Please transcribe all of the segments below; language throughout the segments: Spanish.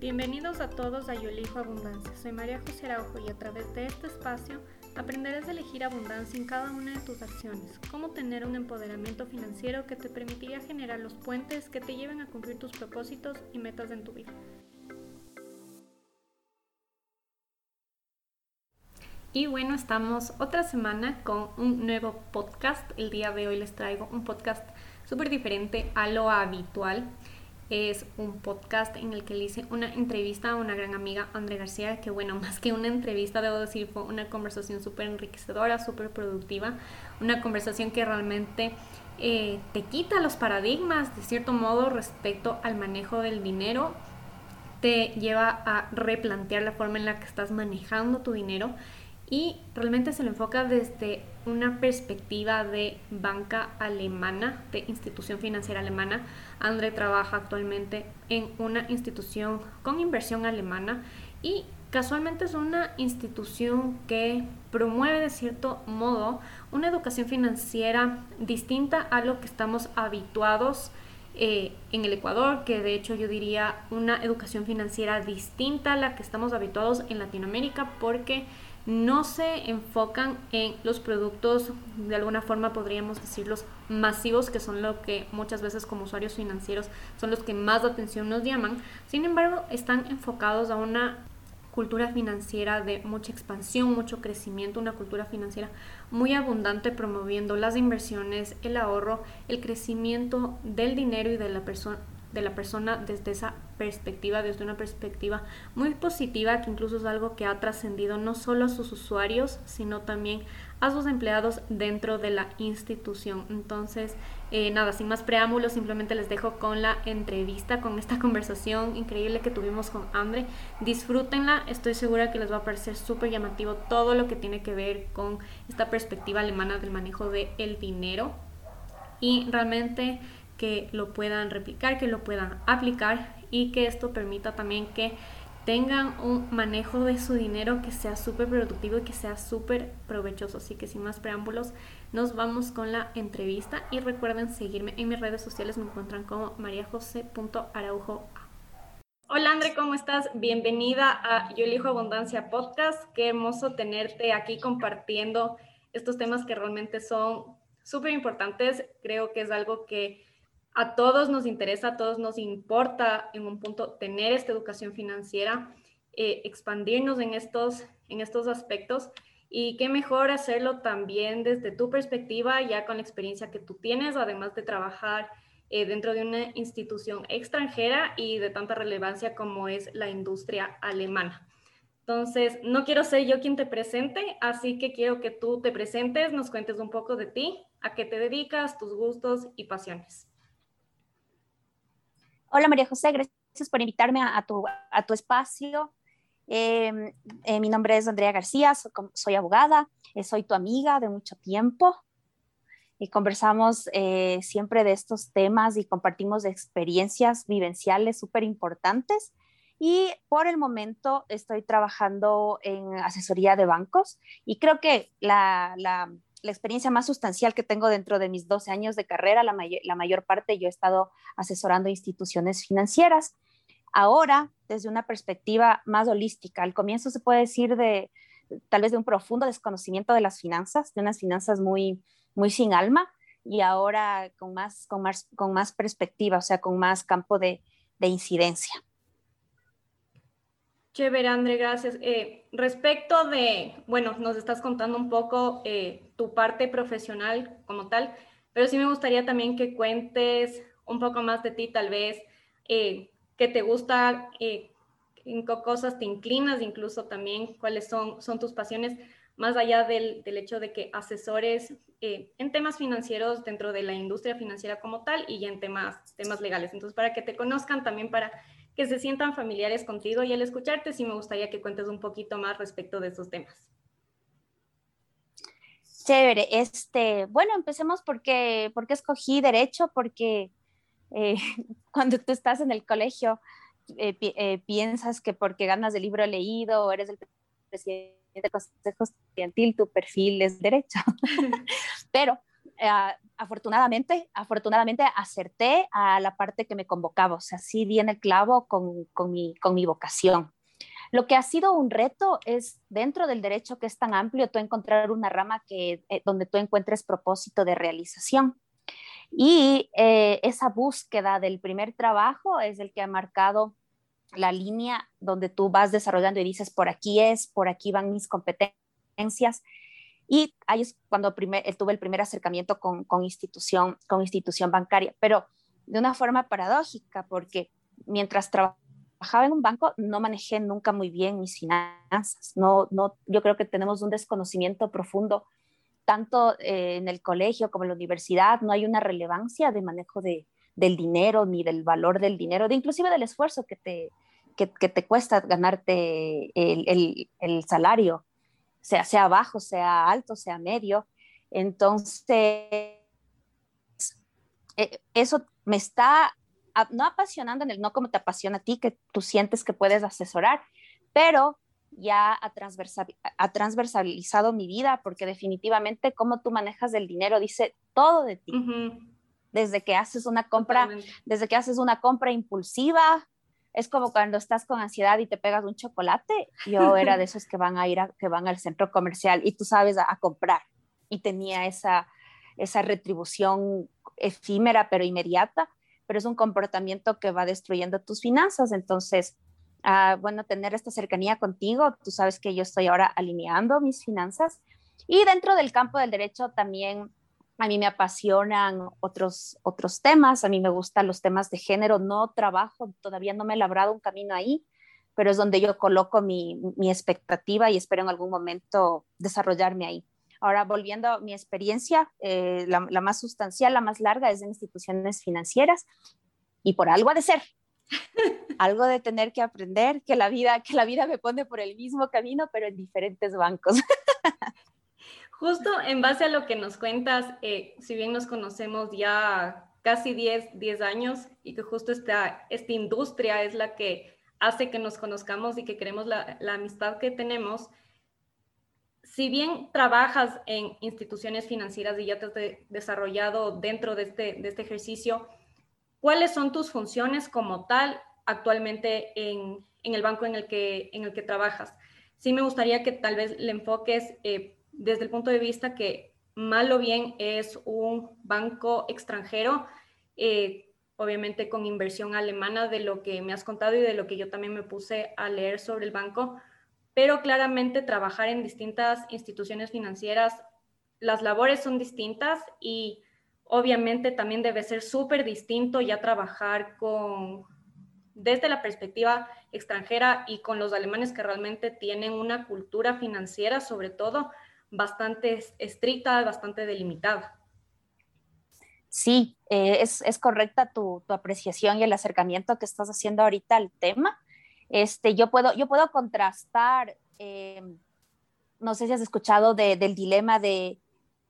Bienvenidos a todos a Yo Elijo Abundancia. Soy María José Araujo y a través de este espacio aprenderás a elegir abundancia en cada una de tus acciones, cómo tener un empoderamiento financiero que te permitiría generar los puentes que te lleven a cumplir tus propósitos y metas en tu vida. Y bueno, estamos otra semana con un nuevo podcast. El día de hoy les traigo un podcast súper diferente a lo habitual es un podcast en el que le hice una entrevista a una gran amiga, André García, que bueno, más que una entrevista, debo decir, fue una conversación súper enriquecedora, súper productiva, una conversación que realmente eh, te quita los paradigmas, de cierto modo, respecto al manejo del dinero, te lleva a replantear la forma en la que estás manejando tu dinero y realmente se lo enfoca desde una perspectiva de banca alemana, de institución financiera alemana. André trabaja actualmente en una institución con inversión alemana y casualmente es una institución que promueve de cierto modo una educación financiera distinta a lo que estamos habituados eh, en el Ecuador, que de hecho yo diría una educación financiera distinta a la que estamos habituados en Latinoamérica porque no se enfocan en los productos, de alguna forma podríamos decirlos, masivos, que son lo que muchas veces como usuarios financieros son los que más atención nos llaman. Sin embargo, están enfocados a una cultura financiera de mucha expansión, mucho crecimiento, una cultura financiera muy abundante promoviendo las inversiones, el ahorro, el crecimiento del dinero y de la persona de la persona desde esa perspectiva, desde una perspectiva muy positiva, que incluso es algo que ha trascendido no solo a sus usuarios, sino también a sus empleados dentro de la institución. Entonces, eh, nada, sin más preámbulos, simplemente les dejo con la entrevista, con esta conversación increíble que tuvimos con Andre. Disfrútenla, estoy segura que les va a parecer súper llamativo todo lo que tiene que ver con esta perspectiva alemana del manejo del el dinero. Y realmente que lo puedan replicar, que lo puedan aplicar y que esto permita también que tengan un manejo de su dinero que sea súper productivo y que sea súper provechoso. Así que sin más preámbulos, nos vamos con la entrevista y recuerden seguirme en mis redes sociales, me encuentran como mariajose.araujo. Hola André, ¿cómo estás? Bienvenida a Yo Elijo Abundancia Podcast. Qué hermoso tenerte aquí compartiendo estos temas que realmente son súper importantes. Creo que es algo que a todos nos interesa, a todos nos importa en un punto tener esta educación financiera, eh, expandirnos en estos, en estos aspectos y qué mejor hacerlo también desde tu perspectiva, ya con la experiencia que tú tienes, además de trabajar eh, dentro de una institución extranjera y de tanta relevancia como es la industria alemana. Entonces, no quiero ser yo quien te presente, así que quiero que tú te presentes, nos cuentes un poco de ti, a qué te dedicas, tus gustos y pasiones. Hola María José, gracias por invitarme a, tu, a tu, espacio. Em, eh, mi nombre es Andrea García, soy, abogada, eh, soy tu amiga de mucho tiempo y conversamos eh, siempre de estos temas y compartimos experiencias vivenciales súper importantes. Y por el momento estoy trabajando en asesoría de bancos y creo que la, la la experiencia más sustancial que tengo dentro de mis 12 años de carrera, la, mayor parte yo he estado asesorando instituciones financieras. Ahora, desde una perspectiva más holística, al comienzo se puede decir de tal vez de un profundo desconocimiento de las finanzas, de unas finanzas muy, muy sin alma, y ahora con más, con más, con más perspectiva, o sea, con más campo de, de incidencia. Chévere, André, gracias. Eh, respecto de, bueno, nos estás contando un poco eh, tu parte profesional como tal, pero sí me gustaría también que cuentes un poco más de ti, tal vez, eh, qué te gusta, en qué cosas te inclinas, incluso también cuáles son, son tus pasiones, más allá del, del hecho de que asesores en temas financieros dentro de la industria financiera como tal y en temas, temas legales. Entonces, para que te conozcan también para que se sientan familiares contigo y al escucharte sí me gustaría que cuentes un poquito más respecto de esos temas. Chévere, este, bueno, empecemos porque, porque escogí derecho, porque eh, cuando tú estás en el colegio eh, eh, piensas que porque ganas del libro leído o eres el presidente del consejo estudiantil, tu perfil es derecho. Pero eh, afortunadamente, afortunadamente acerté a la parte que me convocaba, o sea, sí di en el clavo con, con, mi, con mi vocación. Lo que ha sido un reto es dentro del derecho que es tan amplio, tú encontrar una rama que, eh, donde tú encuentres propósito de realización. Y eh, esa búsqueda del primer trabajo es el que ha marcado la línea donde tú vas desarrollando y dices, por aquí es, por aquí van mis competencias. Y ahí es cuando primer, eh, tuve el primer acercamiento con, con, institución, con institución bancaria, pero de una forma paradójica, porque mientras trabajaba en un banco no manejé nunca muy bien mis finanzas. No, no, yo creo que tenemos un desconocimiento profundo, tanto eh, en el colegio como en la universidad, no hay una relevancia de manejo de, del dinero ni del valor del dinero, de inclusive del esfuerzo que te, que, que te cuesta ganarte el, el, el salario sea, sea bajo, sea alto, sea medio. Entonces, eh, eso me está no apasionando en el no como te apasiona a ti, que tú sientes que puedes asesorar, pero ya ha, ha transversalizado mi vida porque definitivamente cómo tú manejas el dinero dice todo de ti. Desde que haces una compra, desde que haces una compra impulsiva, es como cuando estás con ansiedad y te pegas un chocolate. Yo era de esos que van a ir a, que van al centro comercial y tú sabes a, comprar. Y tenía esa, esa retribución efímera pero inmediata, pero es un comportamiento que va destruyendo tus finanzas. Entonces, ah, bueno, tener esta cercanía contigo, tú sabes que yo estoy ahora alineando mis finanzas. Y dentro del campo del derecho también a mí me apasionan otros, otros temas, a mí me gustan los temas de género, no trabajo, todavía no me he labrado un camino ahí, pero es donde yo coloco mi, mi expectativa y espero en algún momento desarrollarme ahí. Ahora, volviendo a mi experiencia, eh, la, la, más sustancial, la más larga es en instituciones financieras y por algo ha de ser. algo de tener que aprender, que la vida, que la vida me pone por el mismo camino, pero en diferentes bancos. Justo en base a lo que nos cuentas, eh, si bien nos conocemos ya casi 10, 10 años y que justo esta, esta industria es la que hace que nos conozcamos y que queremos la, la amistad que tenemos, si bien trabajas en instituciones financieras y ya te has desarrollado dentro de este, de este ejercicio, ¿cuáles son tus funciones como tal actualmente en, en, el banco en el, que, en el que trabajas? Sí me gustaría que tal vez le enfoques eh, desde el punto de vista que mal o bien es un banco extranjero, eh, obviamente con inversión alemana de lo que me has contado y de lo que yo también me puse a leer sobre el banco, pero claramente trabajar en distintas instituciones financieras, las labores son distintas y obviamente también debe ser súper distinto ya trabajar con desde la perspectiva extranjera y con los alemanes que realmente tienen una cultura financiera sobre todo bastante estricta, bastante delimitada. Sí, eh, es, es, correcta tu, tu, apreciación y el acercamiento que estás haciendo ahorita al tema. Este, yo, puedo, yo puedo contrastar, eh, no sé si has escuchado de, del dilema de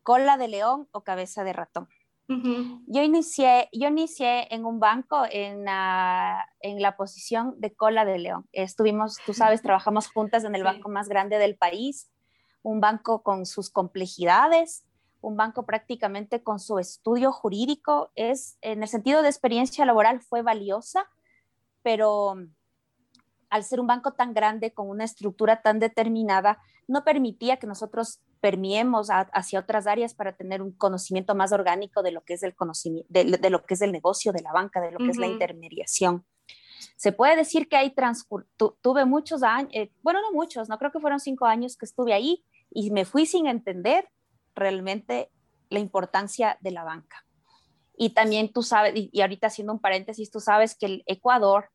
cola de león o cabeza de ratón. Uh -huh. Yo inicié, yo inicié en un banco en la, en la posición de cola de león. Estuvimos, tú sabes, trabajamos juntas en el sí. banco más grande del país un banco con sus complejidades, un banco prácticamente con su estudio jurídico, es en el sentido de experiencia laboral fue valiosa, pero al ser un banco tan grande, con una estructura tan determinada, no permitía que nosotros permiemos a, hacia otras áreas para tener un conocimiento más orgánico de lo que es el conocimiento, de, de lo que es el negocio de la banca, de lo que uh -huh. es la intermediación. Se puede decir que ahí tu, tuve muchos años, eh, bueno, no muchos, no creo que fueron cinco años que estuve ahí y me fui sin entender realmente la importancia de la banca. Y también tú sabes, y, y ahorita haciendo un paréntesis, tú sabes que el Ecuador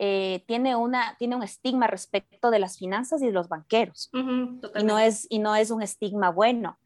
eh, tiene, una, tiene un estigma respecto de las finanzas y de los banqueros. Uh -huh, y, no es, y no es un estigma bueno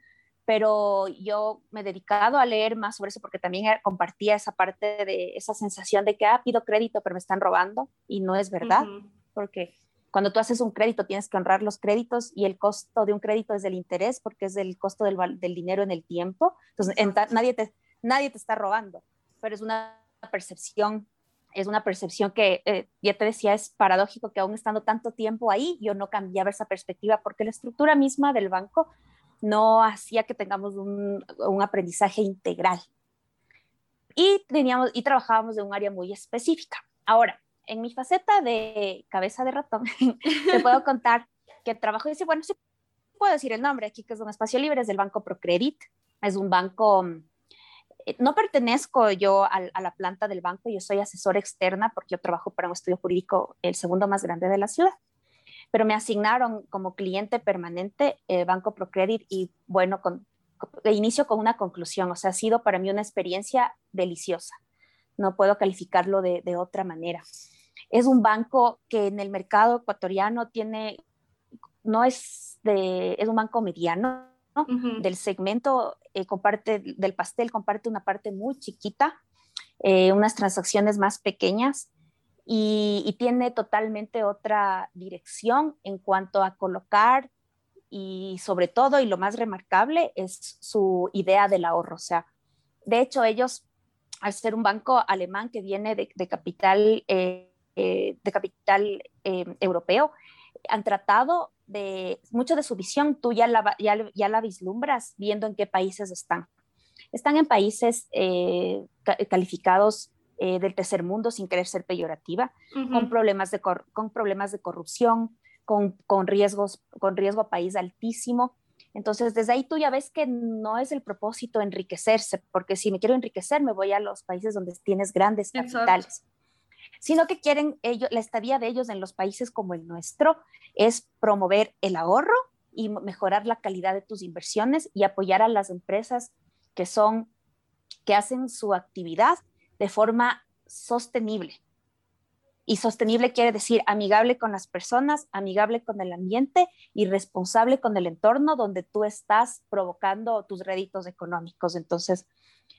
pero yo me he dedicado a leer más sobre eso porque también compartía esa parte de esa sensación de que, ah, pido crédito, pero me están robando y no es verdad, uh -huh. porque cuando tú haces un crédito tienes que honrar los créditos y el costo de un crédito es el interés porque es el costo del, del dinero en el tiempo. Entonces, en nadie, te, nadie te está robando, pero es una percepción, es una percepción que, eh, ya te decía, es paradójico que aún estando tanto tiempo ahí, yo no cambiaba esa perspectiva porque la estructura misma del banco no hacía que tengamos un, un aprendizaje integral. Y, teníamos, y trabajábamos de un área muy específica. Ahora, en mi faceta de cabeza de ratón, te puedo contar que trabajo, y bueno, sí puedo decir el nombre aquí, que es un espacio libre, es del Banco Procredit, es un banco, eh, no pertenezco yo a, a, la planta del banco, yo soy asesora externa porque yo trabajo para un estudio jurídico, el segundo más grande de la ciudad, pero me asignaron como cliente permanente el Banco Procredit y bueno, con, de inicio con una conclusión, o sea, ha sido para mí una experiencia deliciosa, no puedo calificarlo de, de otra manera. Es un banco que en el mercado ecuatoriano tiene, no es de, es un banco mediano, ¿no? uh -huh. del segmento, eh, comparte, del pastel, comparte una parte muy chiquita, eh, unas transacciones más pequeñas y, tiene totalmente otra dirección en cuanto a colocar y sobre todo, y lo más remarcable, es su idea del ahorro. O sea, de hecho, ellos, al ser un banco alemán que viene de, de capital, eh, eh, capital eh, europeo, han tratado de mucho de su visión, tú ya la, ya, ya la vislumbras viendo en qué países están. Están en países calificados eh, del tercer mundo sin querer ser peyorativa, uh -huh. con, problemas de con problemas de corrupción, con, con, riesgos, con riesgo a país altísimo. Entonces, desde ahí tú ya ves que no es el propósito enriquecerse, porque si me quiero enriquecer, me voy a los países donde tienes grandes capitales. Exacto sino que quieren ellos, la estadía de ellos en los países como el nuestro es promover el ahorro y mejorar la calidad de tus inversiones y apoyar a las empresas que son, que hacen su actividad de forma sostenible. Y sostenible quiere decir amigable con las personas, amigable con el ambiente y responsable con el entorno donde tú estás provocando tus réditos económicos. Entonces,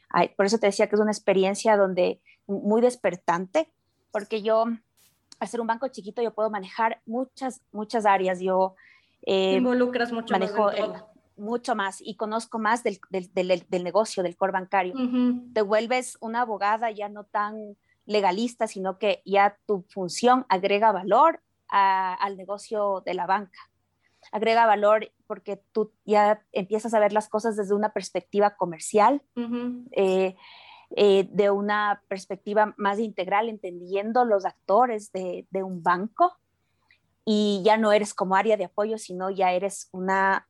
ay, por eso te decía que es una experiencia donde muy despertante, porque yo, al ser un banco chiquito, yo puedo manejar muchas, muchas áreas. Yo eh, involucras mucho manejo más. El, mucho más y conozco más del, del, del, del negocio, del core bancario. Uh -huh. Te vuelves una abogada ya no tan legalista, sino que ya tu función agrega valor a, al negocio de la banca. Agrega valor porque tú ya empiezas a ver las cosas desde una perspectiva comercial. Uh -huh. eh, eh, de una perspectiva más integral, entendiendo los actores de, de, un banco y ya no eres como área de apoyo, sino ya eres una,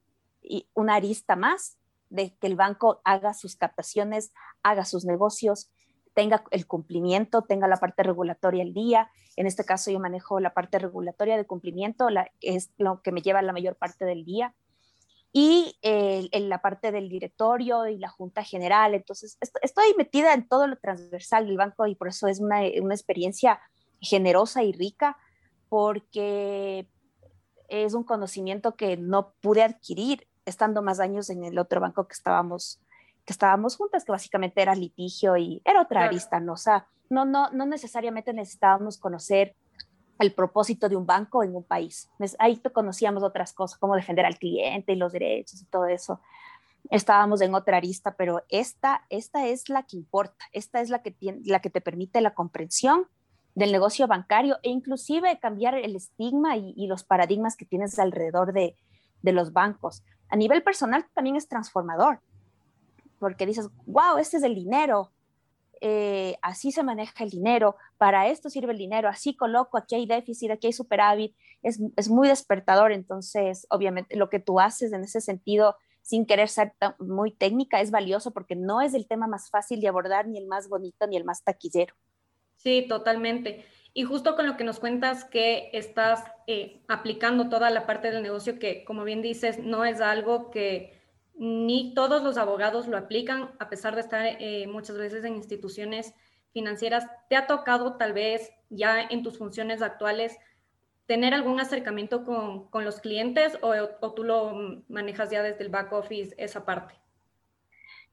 una arista más de que el banco haga sus captaciones, haga sus negocios, tenga el cumplimiento, tenga la parte regulatoria al día. En este caso yo manejo la parte regulatoria de cumplimiento, es lo que me lleva la mayor parte del día y eh, en la parte del directorio y la junta general. Entonces, estoy metida en todo lo transversal del banco y por eso es una, una experiencia generosa y rica, porque es un conocimiento que no pude adquirir estando más años en el otro banco que estábamos que estábamos juntas, que básicamente era litigio y era otra claro. arista, ¿no? O sea, no, no, no necesariamente necesitábamos conocer el propósito de un banco en un país. Ahí conocíamos otras cosas, como defender al cliente y los derechos y todo eso. Estábamos en otra arista, pero esta, esta es la que importa, esta es la que, tiene, la que te permite la comprensión del negocio bancario e inclusive cambiar el estigma y, y los paradigmas que tienes alrededor de, de, los bancos. A nivel personal también es transformador, porque dices, wow, este es el dinero, eh, así se maneja el dinero, para esto sirve el dinero, así coloco, aquí hay déficit, aquí hay superávit, es, es muy despertador, entonces obviamente lo que tú haces en ese sentido, sin querer ser muy técnica, es valioso porque no es el tema más fácil de abordar, ni el más bonito, ni el más taquillero. Sí, totalmente. Y justo con lo que nos cuentas que estás eh, aplicando toda la parte del negocio que, como bien dices, no es algo que ni todos los abogados lo aplican, a pesar de estar eh, muchas veces en instituciones financieras. ¿Te ha tocado tal vez ya en tus funciones actuales tener algún acercamiento con, con los clientes o, o, tú lo manejas ya desde el back office esa parte?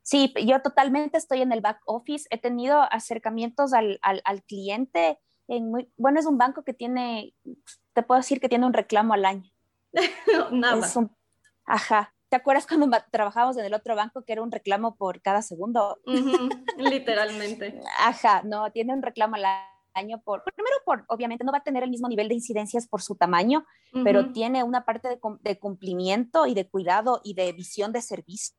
Sí, yo totalmente estoy en el back office. He tenido acercamientos al, al, al cliente. En muy, bueno, es un banco que tiene, te puedo decir que tiene un reclamo al año. Nada. Es un, ajá, ¿Te acuerdas cuando trabajábamos en el otro banco que era un reclamo por cada segundo? Uh -huh, literalmente. Ajá, no, tiene un reclamo al año por, primero por, obviamente no va a tener el mismo nivel de incidencias por su tamaño, pero tiene una parte de, de, cumplimiento y de cuidado y de visión de servicio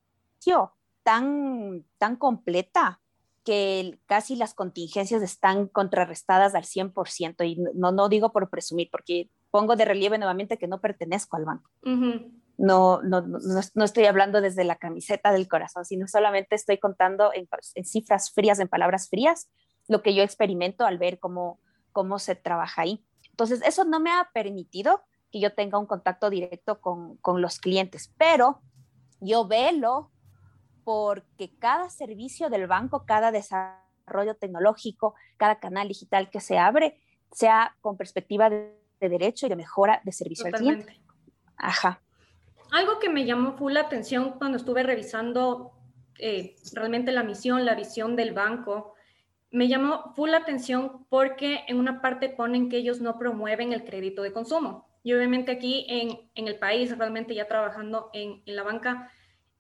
tan, tan completa que casi las contingencias están contrarrestadas al 100%. Y no, no digo por presumir, porque pongo de relieve nuevamente que no pertenezco al banco. no, no, no, no, estoy hablando desde la camiseta del corazón, sino solamente estoy contando en, en, cifras frías, en palabras frías, lo que yo experimento al ver cómo, cómo se trabaja ahí. Entonces, eso no me ha permitido que yo tenga un contacto directo con, con los clientes, pero yo velo porque cada servicio del banco, cada desarrollo tecnológico, cada canal digital que se abre, sea con perspectiva de, derecho y de mejora de servicio al cliente. Ajá. Algo que me llamó full la atención cuando estuve revisando eh, realmente la misión, la visión del banco, me llamó full la atención porque en una parte ponen que ellos no promueven el crédito de consumo. Y obviamente aquí en, en el país, realmente ya trabajando en, en la banca,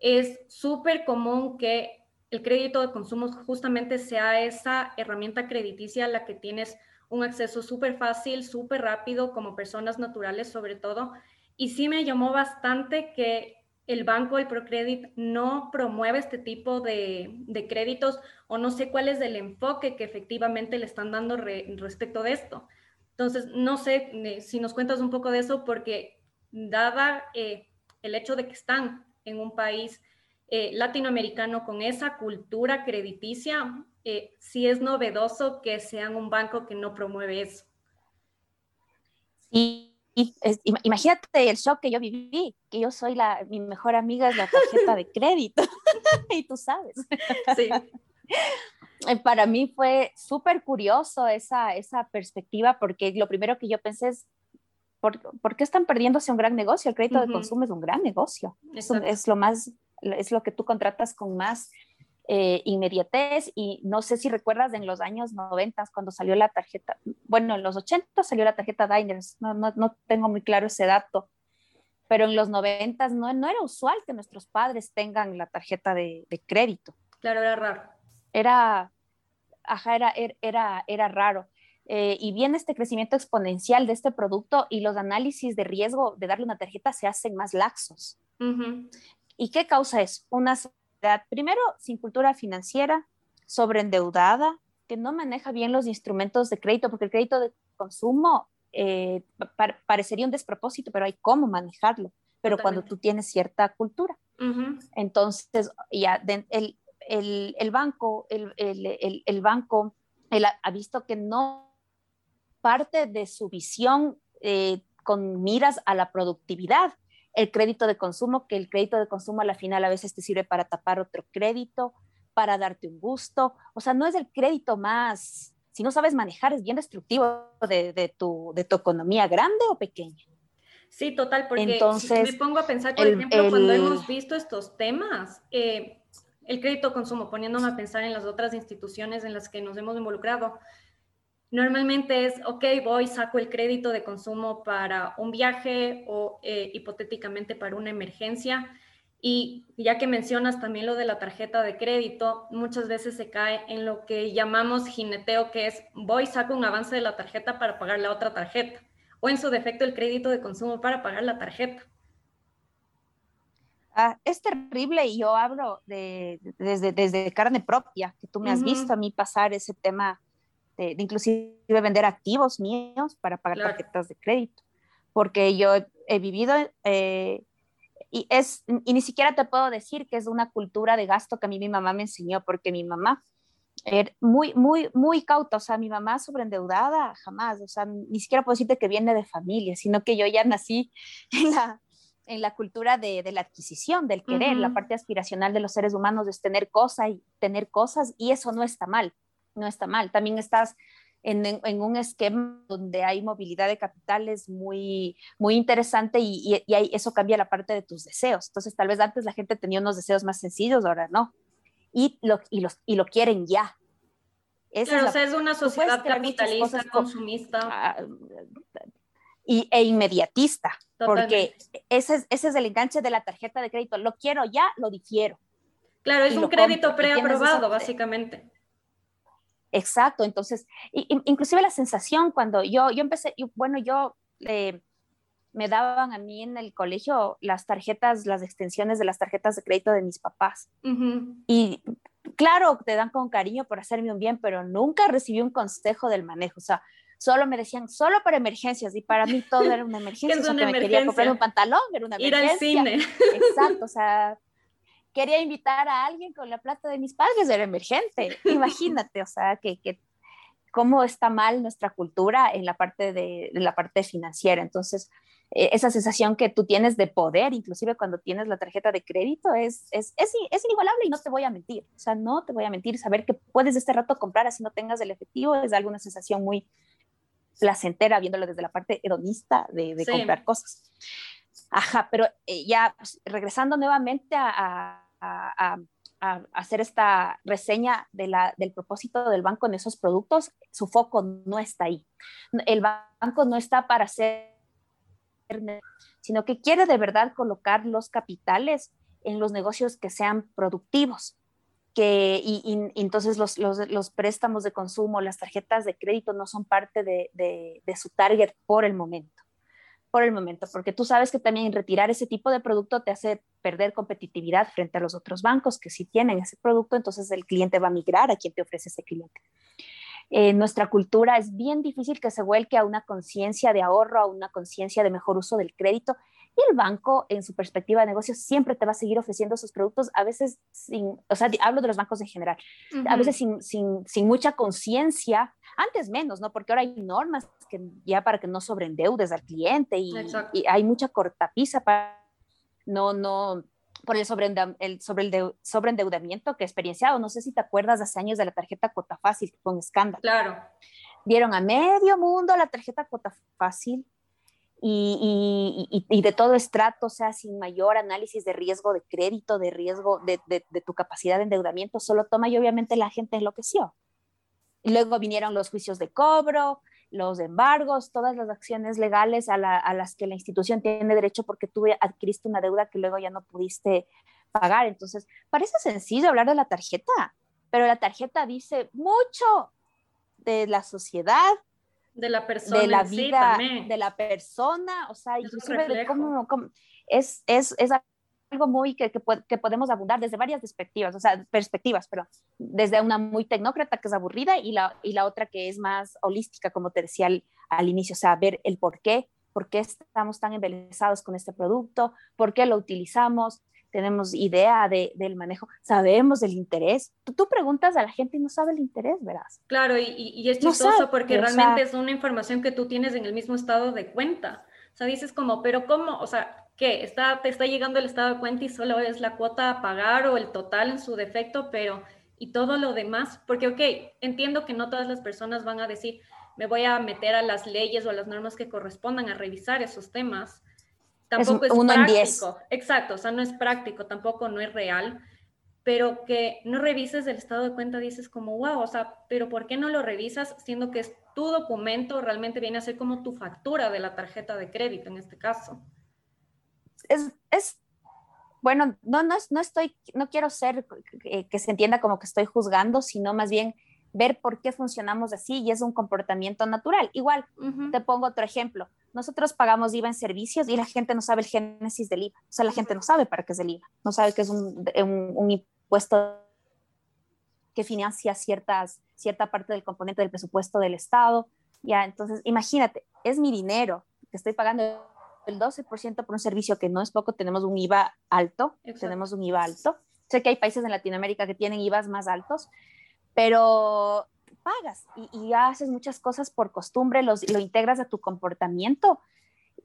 es súper común que el crédito de consumo justamente sea esa herramienta crediticia a la que tienes un acceso súper fácil, súper rápido, como personas naturales sobre todo. Y sí me llamó bastante que el banco, el Procredit, no promueve este tipo de, créditos o no sé cuál es el enfoque que efectivamente le están dando respecto de esto. Entonces, no sé eh, si nos cuentas un poco de eso porque dada eh, el hecho de que están en un país eh, latinoamericano con esa cultura crediticia, eh, sí es novedoso que sean un banco que no promueve eso. Sí, imagínate el shock que yo viví, que yo soy la, mi mejor amiga es la tarjeta de crédito, y tú sabes. Sí. Eh, para mí fue súper curioso esa, esa perspectiva, porque lo primero que yo pensé es, ¿por, qué están perdiéndose un gran negocio? El crédito de consumo es un gran negocio. Es, es, lo más, es lo que tú contratas con más eh, inmediatez y no sé si recuerdas en los años 90 cuando salió la tarjeta, bueno, en los 80 salió la tarjeta Diners, no, no, no tengo muy claro ese dato, pero en los 90 no, no era usual que nuestros padres tengan la tarjeta de, de crédito. Claro, era raro. Era, ajá, era, era, era raro. Eh, y viene este crecimiento exponencial de este producto y los análisis de riesgo de darle una tarjeta se hacen más laxos. ¿Y qué causa eso? Una sociedad, primero, sin cultura financiera, sobreendeudada, que no maneja bien los instrumentos de crédito, porque el crédito de consumo eh, parecería un despropósito, pero hay cómo manejarlo, pero cuando tú tienes cierta cultura. Entonces, ya el, el, el, banco, el, el banco ha, visto que no parte de su visión eh, con miras a la productividad. El crédito de consumo, que el crédito de consumo a la final a veces te sirve para tapar otro crédito, para darte un gusto. O sea, no es el crédito más, si no sabes manejar, es bien destructivo de, tu, de tu economía, grande o pequeña. Sí, total, porque Entonces, me pongo a pensar, por ejemplo, cuando hemos visto estos temas, eh, el crédito consumo, poniéndome a pensar en las otras instituciones en las que nos hemos involucrado, Normalmente es, ok, voy, saco el crédito de consumo para un viaje o eh, hipotéticamente para una emergencia. Y ya que mencionas también lo de la tarjeta de crédito, muchas veces se cae en lo que llamamos jineteo, que es voy, saco un avance de la tarjeta para pagar la otra tarjeta, o en su defecto el crédito de consumo para pagar la tarjeta. Ah, es terrible y yo hablo de, desde, desde carne propia, que tú me has visto a mí pasar ese tema de, inclusive vender activos míos para pagar tarjetas de crédito, porque yo he, vivido eh, y es y ni siquiera te puedo decir que es una cultura de gasto que a mí mi mamá me enseñó, porque mi mamá era muy, muy, muy cauta, o sea, mi mamá sobreendeudada, jamás, o sea, ni siquiera puedo decirte que viene de familia, sino que yo ya nací en la, en la cultura de, de la adquisición, del querer, la parte aspiracional de los seres humanos es tener cosas y tener cosas, y eso no está mal no está mal. También estás en, un esquema donde hay movilidad de capitales muy, muy interesante y, eso cambia la parte de tus deseos. Entonces, tal vez antes la gente tenía unos deseos más sencillos, ahora no. Y lo, y los, y lo quieren ya. Esa es, es, una sociedad capitalista, consumista. Ah, y, e inmediatista, porque ese es, ese es el enganche de la tarjeta de crédito. Lo quiero ya, lo difiero. Claro, es un crédito preaprobado, básicamente Exacto, entonces, inclusive la sensación cuando yo, yo empecé, bueno, yo eh, me daban a mí en el colegio las tarjetas, las extensiones de las tarjetas de crédito de mis papás. Y claro, te dan con cariño por hacerme un bien, pero nunca recibí un consejo del manejo. O sea, solo me decían, solo para emergencias, y para mí todo era una emergencia. es una o sea, me quería comprar un pantalón, era una emergencia. Ir al cine. Exacto, o sea, quería invitar a alguien con la plata de mis padres, era emergente. Imagínate, o sea, que, que cómo está mal nuestra cultura en la parte de, la parte financiera. Entonces, eh, esa sensación que tú tienes de poder, inclusive cuando tienes la tarjeta de crédito, es, es, es, es, inigualable y no te voy a mentir. O sea, no te voy a mentir. Saber que puedes de este rato comprar así no tengas el efectivo es alguna sensación muy placentera viéndolo desde la parte hedonista de, de comprar cosas. Ajá, pero eh, ya pues, regresando nuevamente a, hacer esta reseña del propósito del banco en esos productos, su foco no está ahí. El banco no está para hacer, sino que quiere de verdad colocar los capitales en los negocios que sean productivos. Que, entonces los, préstamos de consumo, las tarjetas de crédito no son parte de su target por el momento por el momento, porque tú sabes que también retirar ese tipo de producto te hace perder competitividad frente a los otros bancos que sí tienen ese producto, entonces el cliente va a migrar a quien te ofrece ese cliente. En nuestra cultura es bien difícil que se vuelque a una conciencia de ahorro, a una conciencia de mejor uso del crédito. Y el banco, en su perspectiva de negocio, siempre te va a seguir ofreciendo esos productos, a veces sin, o sea, hablo de los bancos en general, a veces sin, sin, sin mucha conciencia, antes menos, ¿no? Porque ahora hay normas que ya para que no sobreendeudes al cliente y, y hay mucha cortapisa para no, no, por el, sobre, el, sobre el sobreendeudamiento que he experienciado. No sé si te acuerdas hace años de la tarjeta Cuota Fácil, con escándalo. Claro. Dieron a medio mundo la tarjeta Cuota Fácil y, y, y, de todo estrato, o sea, sin mayor análisis de riesgo de crédito, de riesgo de, de, de, tu capacidad de endeudamiento, solo toma y obviamente la gente enloqueció. Luego vinieron los juicios de cobro, los embargos, todas las acciones legales a, las que la institución tiene derecho porque tú adquiriste una deuda que luego ya no pudiste pagar. Entonces, parece sencillo hablar de la tarjeta, pero la tarjeta dice mucho de la sociedad, de la persona, de la vida, de la persona, o sea, inclusive de cómo, es, es, es algo muy que, que, podemos abundar desde varias perspectivas, o sea, perspectivas, pero desde una muy tecnócrata que es aburrida y la, y la otra que es más holística, como te decía al, inicio, o sea, ver el por qué, por qué estamos tan embelesados con este producto, por qué lo utilizamos, tenemos idea de, del manejo, sabemos del interés. Tú, preguntas a la gente y no sabe el interés, verás. Claro, y, y es chistoso porque realmente es una información que tú tienes en el mismo estado de cuenta. O sea, dices como, pero ¿cómo? O sea, que está, te está llegando el estado de cuenta y solo es la cuota a pagar o el total en su defecto, pero y todo lo demás, porque ok, entiendo que no todas las personas van a decir, me voy a meter a las leyes o a las normas que correspondan a revisar esos temas. Tampoco es, práctico. Exacto, o sea, no es práctico, tampoco no es real, pero que no revises el estado de cuenta, dices como, wow, o sea, pero ¿por qué no lo revisas siendo que es tu documento, realmente viene a ser como tu factura de la tarjeta de crédito en este caso? es, bueno, no, no, no estoy, no quiero ser eh, que se entienda como que estoy juzgando, sino más bien ver por qué funcionamos así y es un comportamiento natural. Igual, te pongo otro ejemplo. Nosotros pagamos IVA en servicios y la gente no sabe el génesis del IVA. O sea, la gente no sabe para qué es el IVA. No sabe que es un, un, impuesto que financia ciertas, cierta parte del componente del presupuesto del Estado. Ya, entonces, imagínate, es mi dinero que estoy pagando el 12% por un servicio que no es poco, tenemos un IVA alto, tenemos un IVA alto. Sé que hay países en Latinoamérica que tienen IVAs más altos, pero pagas y, haces muchas cosas por costumbre, los, lo integras a tu comportamiento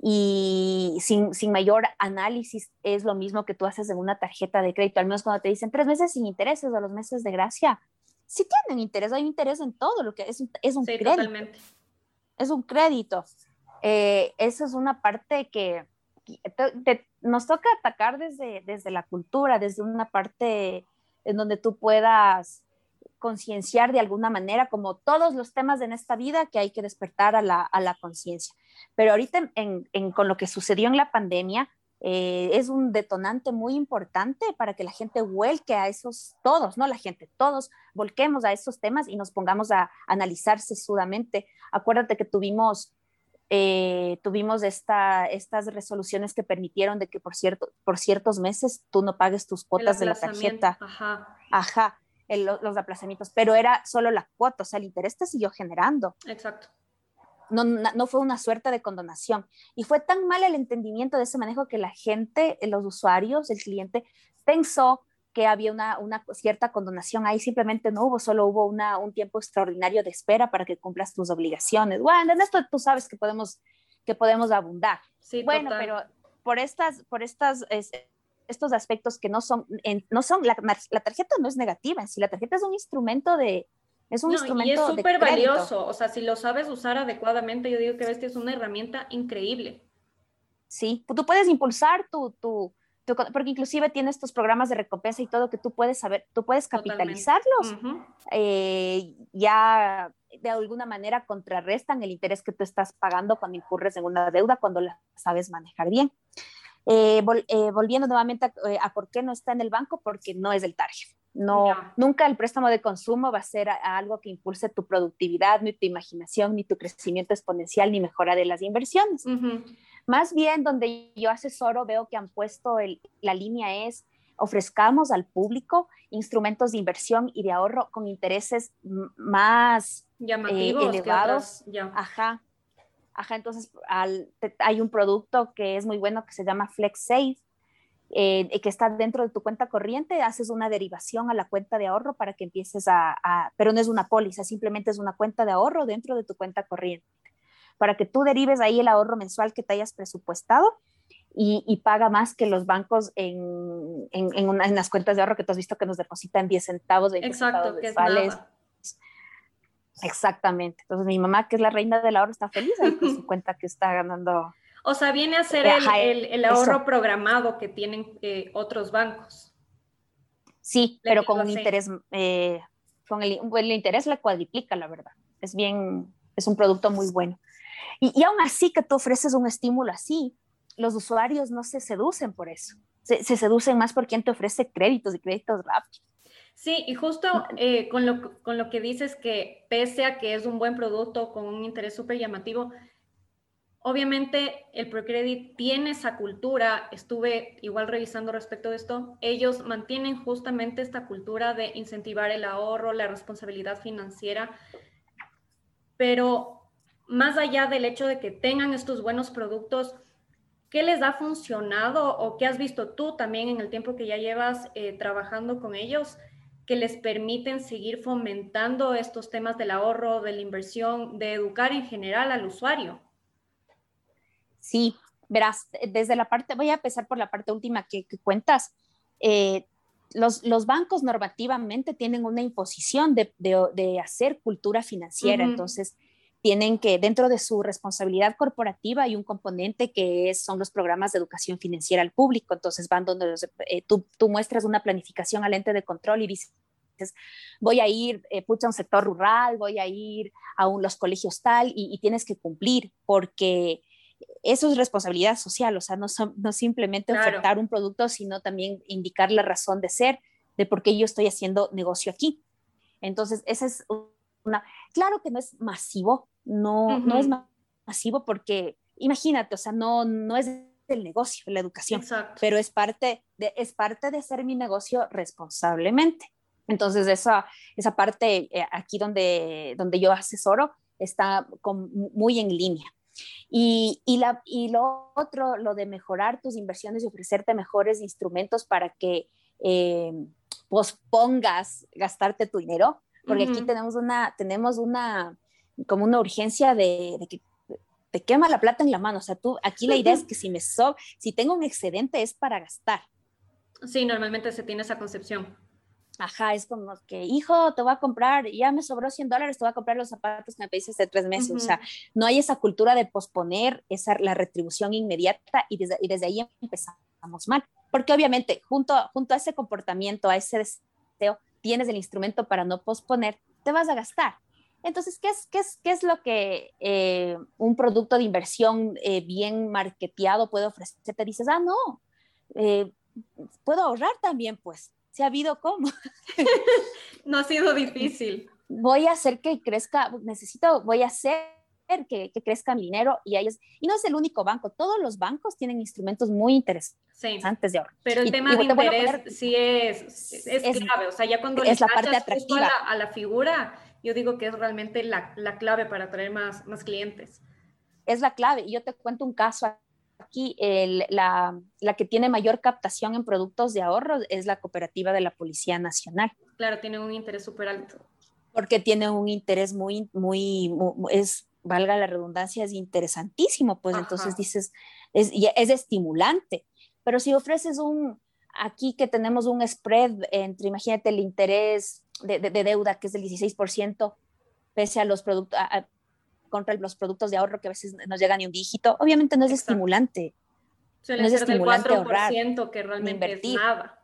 y sin, sin, mayor análisis es lo mismo que tú haces en una tarjeta de crédito, al menos cuando te dicen tres meses sin intereses o los meses de gracia. Si tienen interés, hay interés en todo lo que es, es un crédito. Es un crédito. Eh, esa es una parte que nos toca atacar desde, desde la cultura, desde una parte en donde tú puedas concienciar de alguna manera, como todos los temas en esta vida, que hay que despertar a la, a la conciencia. Pero ahorita en, con lo que sucedió en la pandemia, eh, es un detonante muy importante para que la gente vuelque a esos, todos, no la gente, todos volquemos a esos temas y nos pongamos a analizar sesudamente. Acuérdate que tuvimos, eh, tuvimos esta, estas resoluciones que permitieron de que por, cierto, por ciertos meses tú no pagues tus cuotas de la tarjeta. Ajá. Ajá, los aplazamientos, pero era solo la cuota, o sea, el interés te siguió generando. Exacto no, no, fue una suerte de condonación. Y fue tan mal el entendimiento de ese manejo que la gente, los usuarios, el cliente, pensó que había una, una cierta condonación ahí, simplemente no hubo, solo hubo una, un tiempo extraordinario de espera para que cumplas tus obligaciones. Bueno, en esto tú sabes que podemos, que podemos abundar. Sí, bueno, pero por estas, por estas, estos aspectos que no son, no son la, la, tarjeta no es negativa, si la tarjeta es un instrumento de, es un instrumento. Y es súper valioso. O sea, si lo sabes usar adecuadamente, yo digo que Bestia es una herramienta increíble. Sí, tú puedes impulsar tu, tu, porque inclusive tienes estos programas de recompensa y todo que tú puedes saber, tú puedes capitalizarlos. Eh, ya de alguna manera contrarrestan el interés que tú estás pagando cuando incurres en una deuda, cuando la sabes manejar bien. Eh, eh, volviendo nuevamente a, a, por qué no está en el banco, porque no es el target. No, nunca el préstamo de consumo va a ser algo que impulse tu productividad, ni tu imaginación, ni tu crecimiento exponencial, ni mejora de las inversiones. Más bien, donde yo asesoro, veo que han puesto la línea es ofrezcamos al público instrumentos de inversión y de ahorro con intereses más eh, elevados. Ajá. Ajá, entonces hay un producto que es muy bueno que se llama FlexSafe, eh, que está dentro de tu cuenta corriente, haces una derivación a la cuenta de ahorro para que empieces a, pero no es una póliza, simplemente es una cuenta de ahorro dentro de tu cuenta corriente, para que tú derives ahí el ahorro mensual que te hayas presupuestado y, paga más que los bancos en, en, las cuentas de ahorro que tú has visto que nos depositan 10 centavos, 20 Exacto, centavos Exactamente. Entonces mi mamá, que es la reina del ahorro, está feliz con su cuenta que está ganando o sea, viene a ser el, ahorro programado que tienen eh, otros bancos. Sí, pero con un interés, eh, con el, el, interés la cuadriplica, la verdad. Es bien, es un producto muy bueno. Y, y aún así que tú ofreces un estímulo así, los usuarios no se seducen por eso. Se, seducen más por quien te ofrece créditos y créditos rápidos. Sí, y justo eh, con, lo, con lo que dices que pese a que es un buen producto con un interés súper llamativo, Obviamente el Procredit tiene esa cultura, estuve igual revisando respecto de esto, ellos mantienen justamente esta cultura de incentivar el ahorro, la responsabilidad financiera, pero más allá del hecho de que tengan estos buenos productos, ¿qué les ha funcionado o qué has visto tú también en el tiempo que ya llevas eh, trabajando con ellos que les permiten seguir fomentando estos temas del ahorro, de la inversión, de educar en general al usuario? Sí, verás, desde la parte, voy a empezar por la parte última que, cuentas. Eh, los, los, bancos normativamente tienen una imposición de, de, hacer cultura financiera, entonces tienen que, dentro de su responsabilidad corporativa, hay un componente que son los programas de educación financiera al público, entonces van donde eh, tú, tú, muestras una planificación al ente de control y dices, voy a ir, eh, pucha, a un sector rural, voy a ir a un, los colegios tal, y, y tienes que cumplir, porque eso es responsabilidad social, o sea, no, no simplemente ofertar un producto, sino también indicar la razón de ser, de por qué yo estoy haciendo negocio aquí. Entonces, esa es una, claro que no es masivo, no, no es masivo porque, imagínate, o sea, no, no es el negocio, la educación, pero es parte, de, es parte de hacer mi negocio responsablemente. Entonces, esa, esa parte eh, aquí donde, donde yo asesoro está muy en línea. Y, y, la, y lo otro, lo de mejorar tus inversiones y ofrecerte mejores instrumentos para que eh, pospongas gastarte tu dinero, porque aquí tenemos una, tenemos una, como una urgencia de, de que te quema la plata en la mano. O sea, tú, aquí la idea es que si me so, si tengo un excedente es para gastar. Sí, normalmente se tiene esa concepción. Ajá, es como que, hijo, te voy a comprar, ya me sobró 100 dólares, te voy a comprar los zapatos que me pediste hace tres meses. O sea, no hay esa cultura de posponer esa, la retribución inmediata y desde, y desde ahí empezamos mal. Porque obviamente, junto, junto a ese comportamiento, a ese deseo, tienes el instrumento para no posponer, te vas a gastar. Entonces, ¿qué es, qué es, qué es lo que eh, un producto de inversión eh, bien marketeado puede ofrecer? Te dices, ah, no, eh, puedo ahorrar también, pues, si ha habido cómo. no ha sido difícil. Voy a hacer que crezca, necesito, voy a hacer que, que crezca mi dinero y, ellos, y no es el único banco, todos los bancos tienen instrumentos muy interesantes de ahorro. Pero el tema de interés sí es, es, clave, o sea, ya cuando es la parte atractiva. A la, figura, yo digo que es realmente la, la clave para atraer más, más clientes. Es la clave, y yo te cuento un caso aquí, el, la, la, que tiene mayor captación en productos de ahorro es la cooperativa de la Policía Nacional. Claro, tiene un interés súper alto. Porque tiene un interés muy, muy, muy, es valga la redundancia, es interesantísimo, pues entonces dices, es, es estimulante. Pero si ofreces un, aquí que tenemos un spread entre, imagínate, el interés de, deuda que es del 16%, pese a los productos, contra los productos de ahorro que a veces no llegan ni un dígito, obviamente no es estimulante. Suele no es estimulante del 4% ahorrar, que realmente es nada.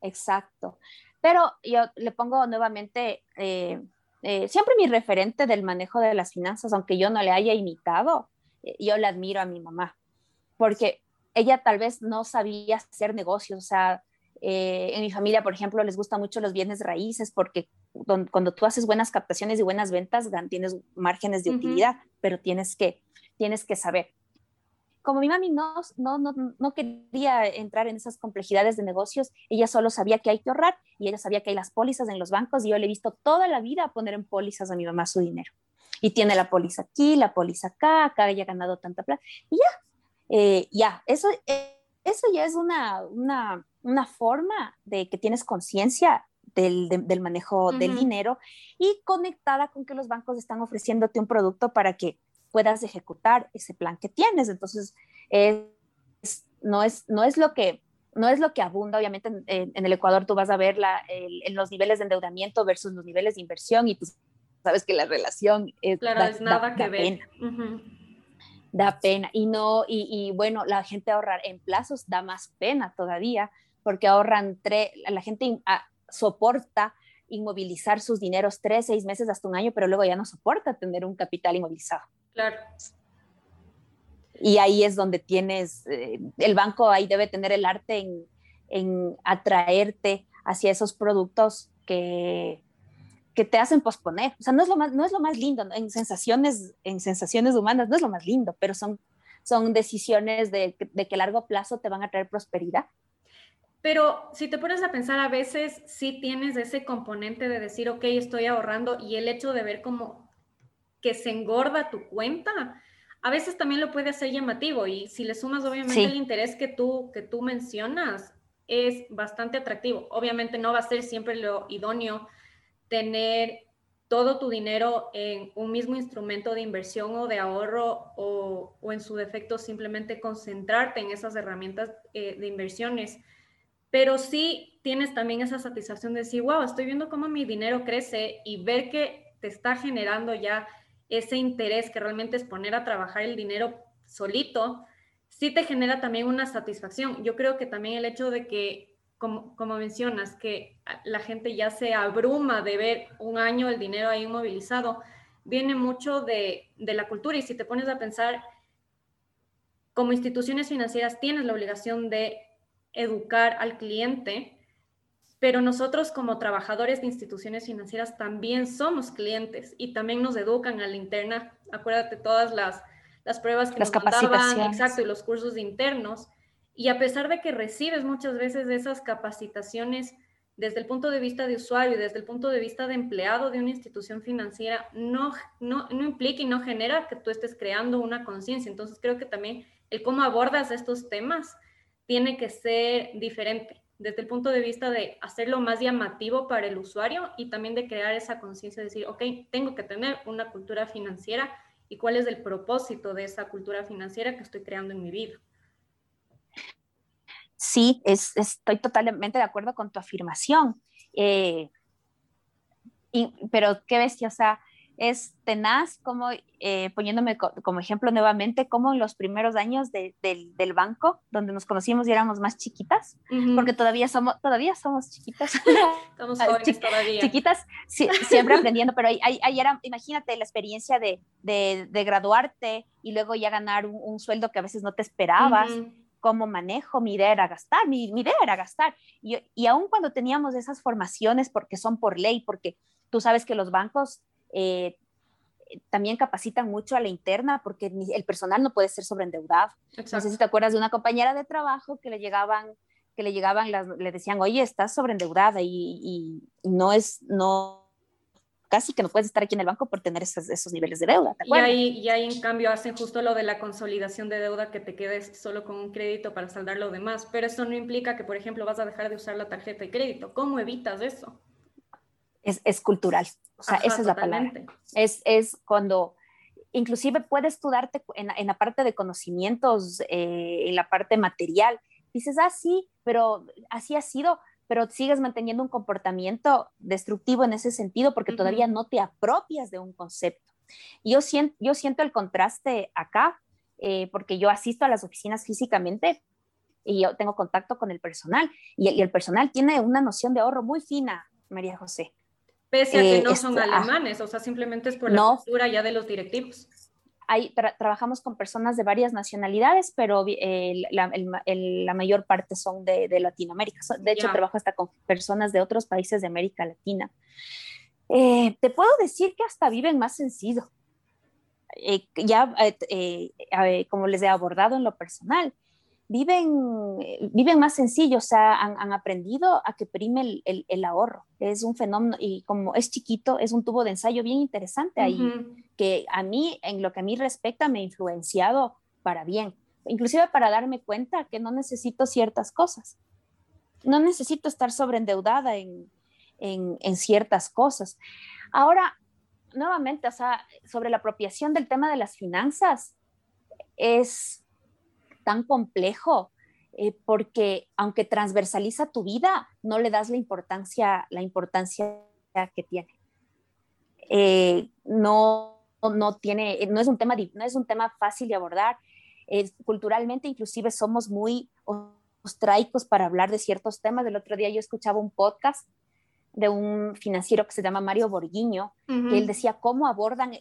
Exacto. Pero yo le pongo nuevamente eh, eh, siempre mi referente del manejo de las finanzas, aunque yo no le haya imitado, eh, yo le admiro a mi mamá, porque ella tal vez no sabía hacer negocios, o sea, eh, en mi familia, por ejemplo, les gusta mucho los bienes raíces porque cuando tú haces buenas captaciones y buenas ventas, tienes márgenes de utilidad, pero tienes que, tienes que saber como mi mami no, no, no, no, quería entrar en esas complejidades de negocios, ella solo sabía que hay que ahorrar y ella sabía que hay las pólizas en los bancos y yo le he visto toda la vida poner en pólizas a mi mamá su dinero. Y tiene la póliza aquí, la póliza acá, acá haya ganado tanta plata. Y ya, eh, ya, eso, eso ya es una, una, una forma de que tienes conciencia del, del, manejo del dinero y conectada con que los bancos están ofreciéndote un producto para que puedas ejecutar ese plan que tienes. Entonces, no, es, no, es lo que, no es lo que abunda, obviamente en, el Ecuador tú vas a ver la, en los niveles de endeudamiento versus los niveles de inversión y tú sabes que la relación es... Claro, es nada que ver. Da pena. Y no, y, bueno, la gente ahorrar en plazos da más pena todavía, porque ahorran, tres, la gente soporta inmovilizar sus dineros tres, seis meses hasta un año, pero luego ya no soporta tener un capital inmovilizado. Claro. Y ahí es donde tienes, eh, el banco ahí debe tener el arte en, atraerte hacia esos productos que, que te hacen posponer. O sea, no es lo más, no es lo más lindo, en, sensaciones, en sensaciones humanas no es lo más lindo, pero son, son decisiones de, de que a largo plazo te van a traer prosperidad. Pero si te pones a pensar, a veces sí tienes ese componente de decir, ok, estoy ahorrando y el hecho de ver cómo que se engorda tu cuenta, a veces también lo puede hacer llamativo y si le sumas obviamente el interés que tú, que tú mencionas, es bastante atractivo. Obviamente no va a ser siempre lo idóneo tener todo tu dinero en un mismo instrumento de inversión o de ahorro o, o en su defecto simplemente concentrarte en esas herramientas eh, de inversiones. Pero sí tienes también esa satisfacción de decir, wow, estoy viendo cómo mi dinero crece y ver que te está generando ya ese interés que realmente es poner a trabajar el dinero solito, sí te genera también una satisfacción. Yo creo que también el hecho de que, como, como mencionas, que la gente ya se abruma de ver un año el dinero ahí inmovilizado, viene mucho de, de la cultura. Y si te pones a pensar, como instituciones financieras tienes la obligación de educar al cliente pero nosotros como trabajadores de instituciones financieras también somos clientes y también nos educan a la interna. Acuérdate todas las, las pruebas que las nos mandaban, exacto, y los cursos internos. Y a pesar de que recibes muchas veces esas capacitaciones desde el punto de vista de usuario y desde el punto de vista de empleado de una institución financiera, no, no, no implica y no genera que tú estés creando una conciencia. Entonces creo que también el cómo abordas estos temas tiene que ser diferente desde el punto de vista de hacerlo más llamativo para el usuario y también de crear esa conciencia de decir, ok, tengo que tener una cultura financiera y cuál es el propósito de esa cultura financiera que estoy creando en mi vida. Sí, estoy totalmente de acuerdo con tu afirmación. Eh, pero qué bestia, o sea, es tenaz, como eh, poniéndome como ejemplo nuevamente, como en los primeros años del, del, banco, donde nos conocimos y éramos más chiquitas, porque todavía somos, todavía somos chiquitas. Estamos jóvenes todavía. Chiquitas, siempre aprendiendo, pero ahí, ahí, era, imagínate la experiencia de, de, de, graduarte y luego ya ganar un, sueldo que a veces no te esperabas. Cómo manejo, mi idea era gastar, mi, mi idea era gastar. Y, y aún cuando teníamos esas formaciones, porque son por ley, porque tú sabes que los bancos eh, también capacitan mucho a la interna porque el personal no puede ser sobreendeudado. No sé si te acuerdas de una compañera de trabajo que le llegaban, que le llegaban, le decían, oye, estás sobreendeudada y, y, no es, no, casi que no puedes estar aquí en el banco por tener esos, esos niveles de deuda. y, ahí, y ahí, en cambio, hacen justo lo de la consolidación de deuda, que te quedes solo con un crédito para saldar lo demás. Pero eso no implica que, por ejemplo, vas a dejar de usar la tarjeta de crédito. ¿Cómo evitas eso? Es, es cultural. O sea, esa es la palabra. Es, es cuando inclusive puedes tú darte en, en la parte de conocimientos, eh, en la parte material. Dices, ah, sí, pero así ha sido, pero sigues manteniendo un comportamiento destructivo en ese sentido porque todavía no te apropias de un concepto. Y yo siento, yo siento el contraste acá, eh, porque yo asisto a las oficinas físicamente y yo tengo contacto con el personal y, y el personal tiene una noción de ahorro muy fina, María José. Pese a que eh, no son este, ah, alemanes, o sea, simplemente es por la cultura ya de los directivos. Ahí trabajamos con personas de varias nacionalidades, pero eh, la, mayor parte son de, Latinoamérica. De hecho, trabajo hasta con personas de otros países de América Latina. Eh, te puedo decir que hasta viven más sencillo. ya, como les he abordado en lo personal, viven, viven más sencillo, o sea, han, aprendido a que prime el, ahorro. Es un fenómeno y como es chiquito, es un tubo de ensayo bien interesante ahí, que a mí, en lo que a mí respecta, me ha influenciado para bien, inclusive para darme cuenta que no necesito ciertas cosas. No necesito estar sobreendeudada en, en, en ciertas cosas. Ahora, nuevamente, o sea, sobre la apropiación del tema de las finanzas, es tan complejo eh, porque aunque transversaliza tu vida, no le das la importancia, la importancia que tiene. Eh, no, no tiene, no es un tema, no es un tema fácil de abordar. culturalmente, inclusive, somos muy ostraicos para hablar de ciertos temas. El otro día yo escuchaba un podcast de un financiero que se llama Mario Borguiño, que él decía cómo abordan,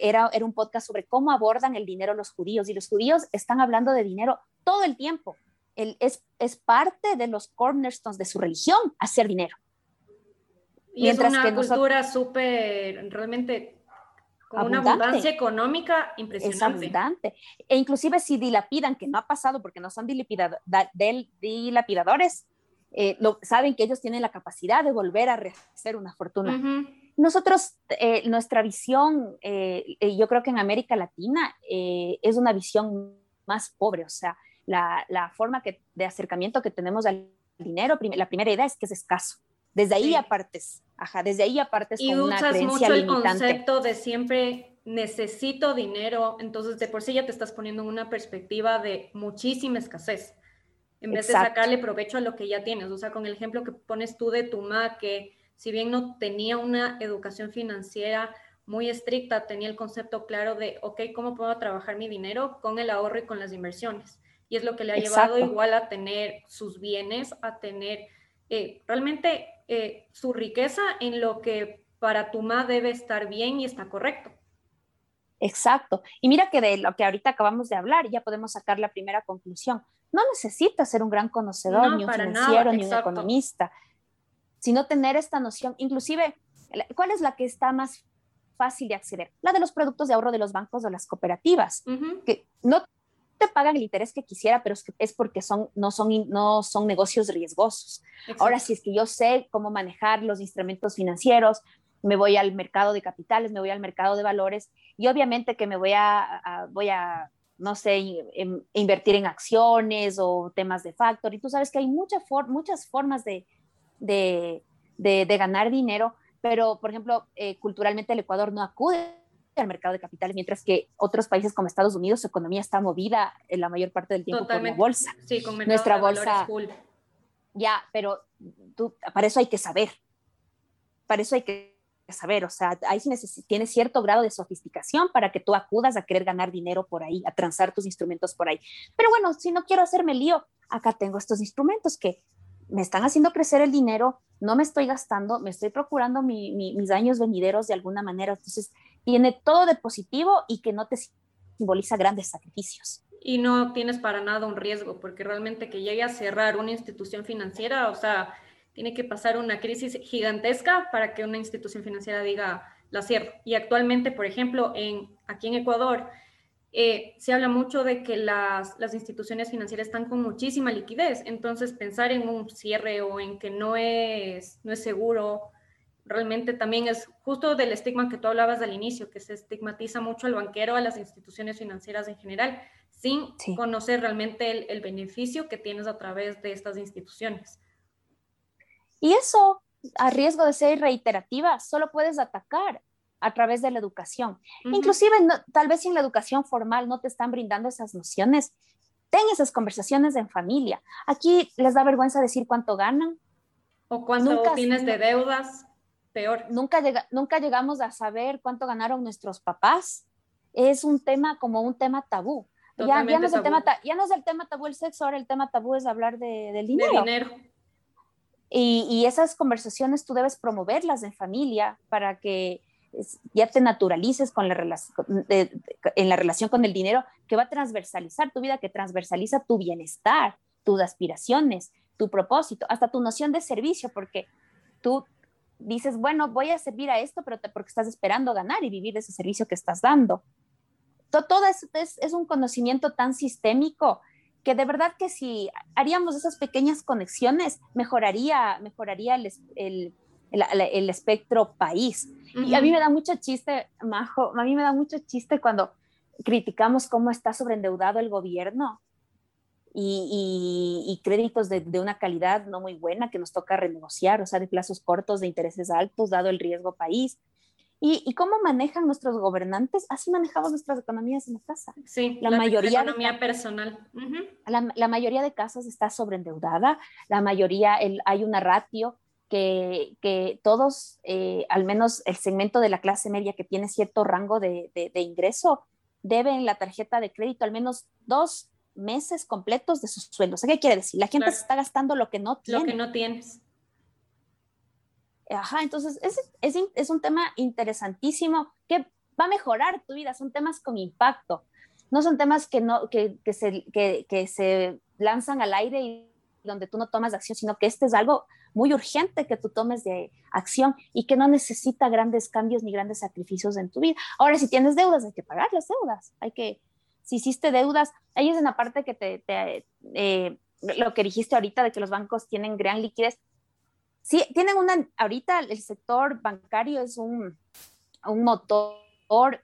era, era un podcast sobre cómo abordan el dinero los judíos, y los judíos están hablando de dinero todo el tiempo. El, es, es parte de los cornerstones de su religión hacer dinero. Y Mientras es una cultura súper, realmente, con una abundancia económica impresionante. Es abundante. E inclusive si dilapidan, que no ha pasado porque no son dilapidadores, eh, lo, saben que ellos tienen la capacidad de volver a rehacer una fortuna. Nosotros, eh, nuestra visión, eh, yo creo que en América Latina es una visión más pobre, o sea, la, la forma que, de acercamiento que tenemos al dinero, la primera idea es que es escaso. Desde ahí apartes, ajá, desde ahí apartes y con una creencia mucho el concepto de siempre necesito dinero, entonces de por sí ya te estás poniendo en una perspectiva de muchísima escasez en vez de sacarle provecho a lo que ya tienes. O sea, con el ejemplo que pones tú de tu ma, que si bien no tenía una educación financiera muy estricta, tenía el concepto claro de, ok, ¿cómo puedo trabajar mi dinero con el ahorro y con las inversiones? Y es lo que le ha llevado igual a tener sus bienes, a tener eh, realmente eh, su riqueza en lo que para tu ma debe estar bien y está correcto. Exacto. Y mira que de lo que ahorita acabamos de hablar, ya podemos sacar la primera conclusión no necesita ser un gran conocedor, ni un financiero, ni un economista, sino tener esta noción. Inclusive, ¿cuál es la que está más fácil de acceder? La de los productos de ahorro de los bancos o las cooperativas, que no te pagan el interés que quisiera, pero es, porque son, no, son, no son negocios riesgosos. Ahora, si es que yo sé cómo manejar los instrumentos financieros, me voy al mercado de capitales, me voy al mercado de valores y obviamente que me voy a voy a no sé, invertir en acciones o temas de factor. Y tú sabes que hay muchas formas de, ganar dinero, pero, por ejemplo, eh, culturalmente el Ecuador no acude al mercado de capitales, mientras que otros países como Estados Unidos, su economía está movida en la mayor parte del tiempo por la bolsa. Sí, con Nuestra bolsa. Ya, pero tú, para eso hay que saber. Para eso hay que saber, o sea, ahí sí tienes cierto grado de sofisticación para que tú acudas a querer ganar dinero por ahí, a transar tus instrumentos por ahí. Pero bueno, si no quiero hacerme lío, acá tengo estos instrumentos que me están haciendo crecer el dinero, no me estoy gastando, me estoy procurando mis años venideros de alguna manera. Entonces, tiene todo de positivo y que no te simboliza grandes sacrificios. Y no tienes para nada un riesgo, porque realmente que llegue a cerrar una institución financiera, o sea, tiene que pasar una crisis gigantesca para que una institución financiera diga la cierro. Y actualmente, por ejemplo, en, aquí en Ecuador, eh, se habla mucho de que las, las, instituciones financieras están con muchísima liquidez, entonces pensar en un cierre o en que no es, no es seguro, realmente también es justo del estigma que tú hablabas al inicio, que se estigmatiza mucho al banquero, a las instituciones financieras en general, sin conocer realmente el, el beneficio que tienes a través de estas instituciones. Y eso, a riesgo de ser reiterativa, solo puedes atacar a través de la educación. Inclusive, tal vez si en la educación formal no te están brindando esas nociones, ten esas conversaciones en familia. Aquí les da vergüenza decir cuánto ganan. O cuánto tienes de deudas, peor. Nunca, nunca llegamos a saber cuánto ganaron nuestros papás. Es un tema como un tema tabú. Ya, ya, no es el tema, ya no es el tema tabú el sexo, ahora el tema tabú es hablar de, del dinero. De dinero. Y, esas conversaciones tú debes promoverlas en familia para que ya te naturalices con la en la relación con el dinero que va a transversalizar tu vida, que transversaliza tu bienestar, tus aspiraciones, tu propósito, hasta tu noción de servicio, porque tú dices, bueno, voy a servir a esto, pero porque estás esperando ganar y vivir de ese servicio que estás dando. Todo, eso es, es un conocimiento tan sistémico que de verdad que si haríamos esas pequeñas conexiones, mejoraría, mejoraría el, el, el, espectro país. Y a mí me da mucho chiste, Majo, a mí me da mucho chiste cuando criticamos cómo está sobreendeudado el gobierno y, y, créditos de, de, una calidad no muy buena que nos toca renegociar, o sea, de plazos cortos, de intereses altos, dado el riesgo país. ¿Y, cómo manejan nuestros gobernantes? Así manejamos nuestras economías en la casa. Sí, la, mayoría economía personal. la, mayoría de casas está sobreendeudada, la mayoría, el, hay una ratio que, que todos, eh, al menos el segmento de la clase media que tiene cierto rango de, de, ingreso, deben la tarjeta de crédito al menos dos meses completos de sus sueldos. ¿Qué quiere decir? La gente se está gastando lo que no tiene. Lo que no tienes. Ajá, entonces es, es, es, un tema interesantísimo que va a mejorar tu vida, son temas con impacto, no son temas que, no, que, que, se, que, que se lanzan al aire y donde tú no tomas acción, sino que este es algo muy urgente que tú tomes de acción y que no necesita grandes cambios ni grandes sacrificios en tu vida. Ahora, si tienes deudas, hay que pagar las deudas, hay que, si hiciste deudas, ahí es en la parte que te, te eh, lo que dijiste ahorita de que los bancos tienen gran liquidez, sí, tienen una, ahorita el sector bancario es un, un motor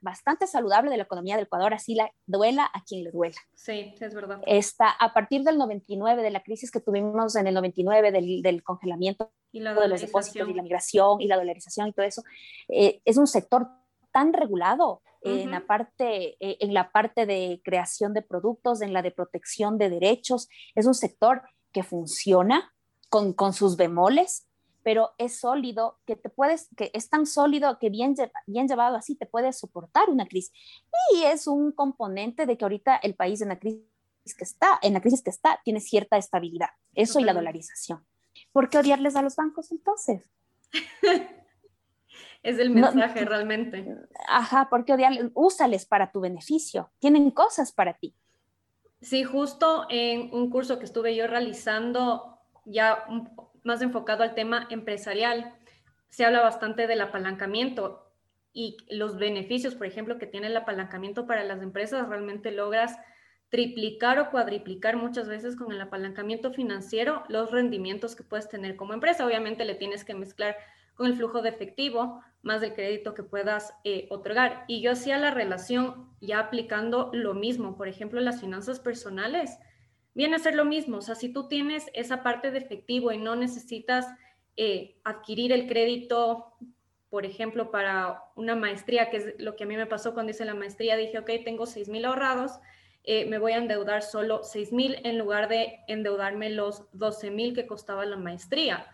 bastante saludable de la economía del Ecuador, así la duela a quien le duela. Sí, es verdad. Está a partir del 99, de la crisis que tuvimos en el 99, del, del congelamiento y la de los depósitos y la migración y la dolarización y todo eso, eh, es un sector tan regulado en, la parte, eh, en la parte de creación de productos, en la de protección de derechos, es un sector que funciona con, con sus bemoles, pero es sólido, que te puedes, que es tan sólido que bien, bien llevado así te puede soportar una crisis. Y es un componente de que ahorita el país en la crisis que está, en la crisis que está, tiene cierta estabilidad. Eso y la dolarización. ¿Por qué odiarles a los bancos entonces? es el mensaje realmente. Ajá, ¿por qué odiarles? Úsales para tu beneficio. Tienen cosas para ti. Sí, justo en un curso que estuve yo realizando, ya más enfocado al tema empresarial, se habla bastante del apalancamiento y los beneficios, por ejemplo, que tiene el apalancamiento para las empresas, realmente logras triplicar o cuadriplicar muchas veces con el apalancamiento financiero los rendimientos que puedes tener como empresa. Obviamente le tienes que mezclar con el flujo de efectivo más del crédito que puedas eh, otorgar. Y yo hacía la relación ya aplicando lo mismo, por ejemplo, las finanzas personales viene a ser lo mismo. O sea, si tú tienes esa parte de efectivo y no necesitas eh, adquirir el crédito, por ejemplo, para una maestría, que es lo que a mí me pasó cuando hice la maestría, dije, ok, tengo 6 mil ahorrados, eh, me voy a endeudar solo 6 mil en lugar de endeudarme los 12 mil que costaba la maestría.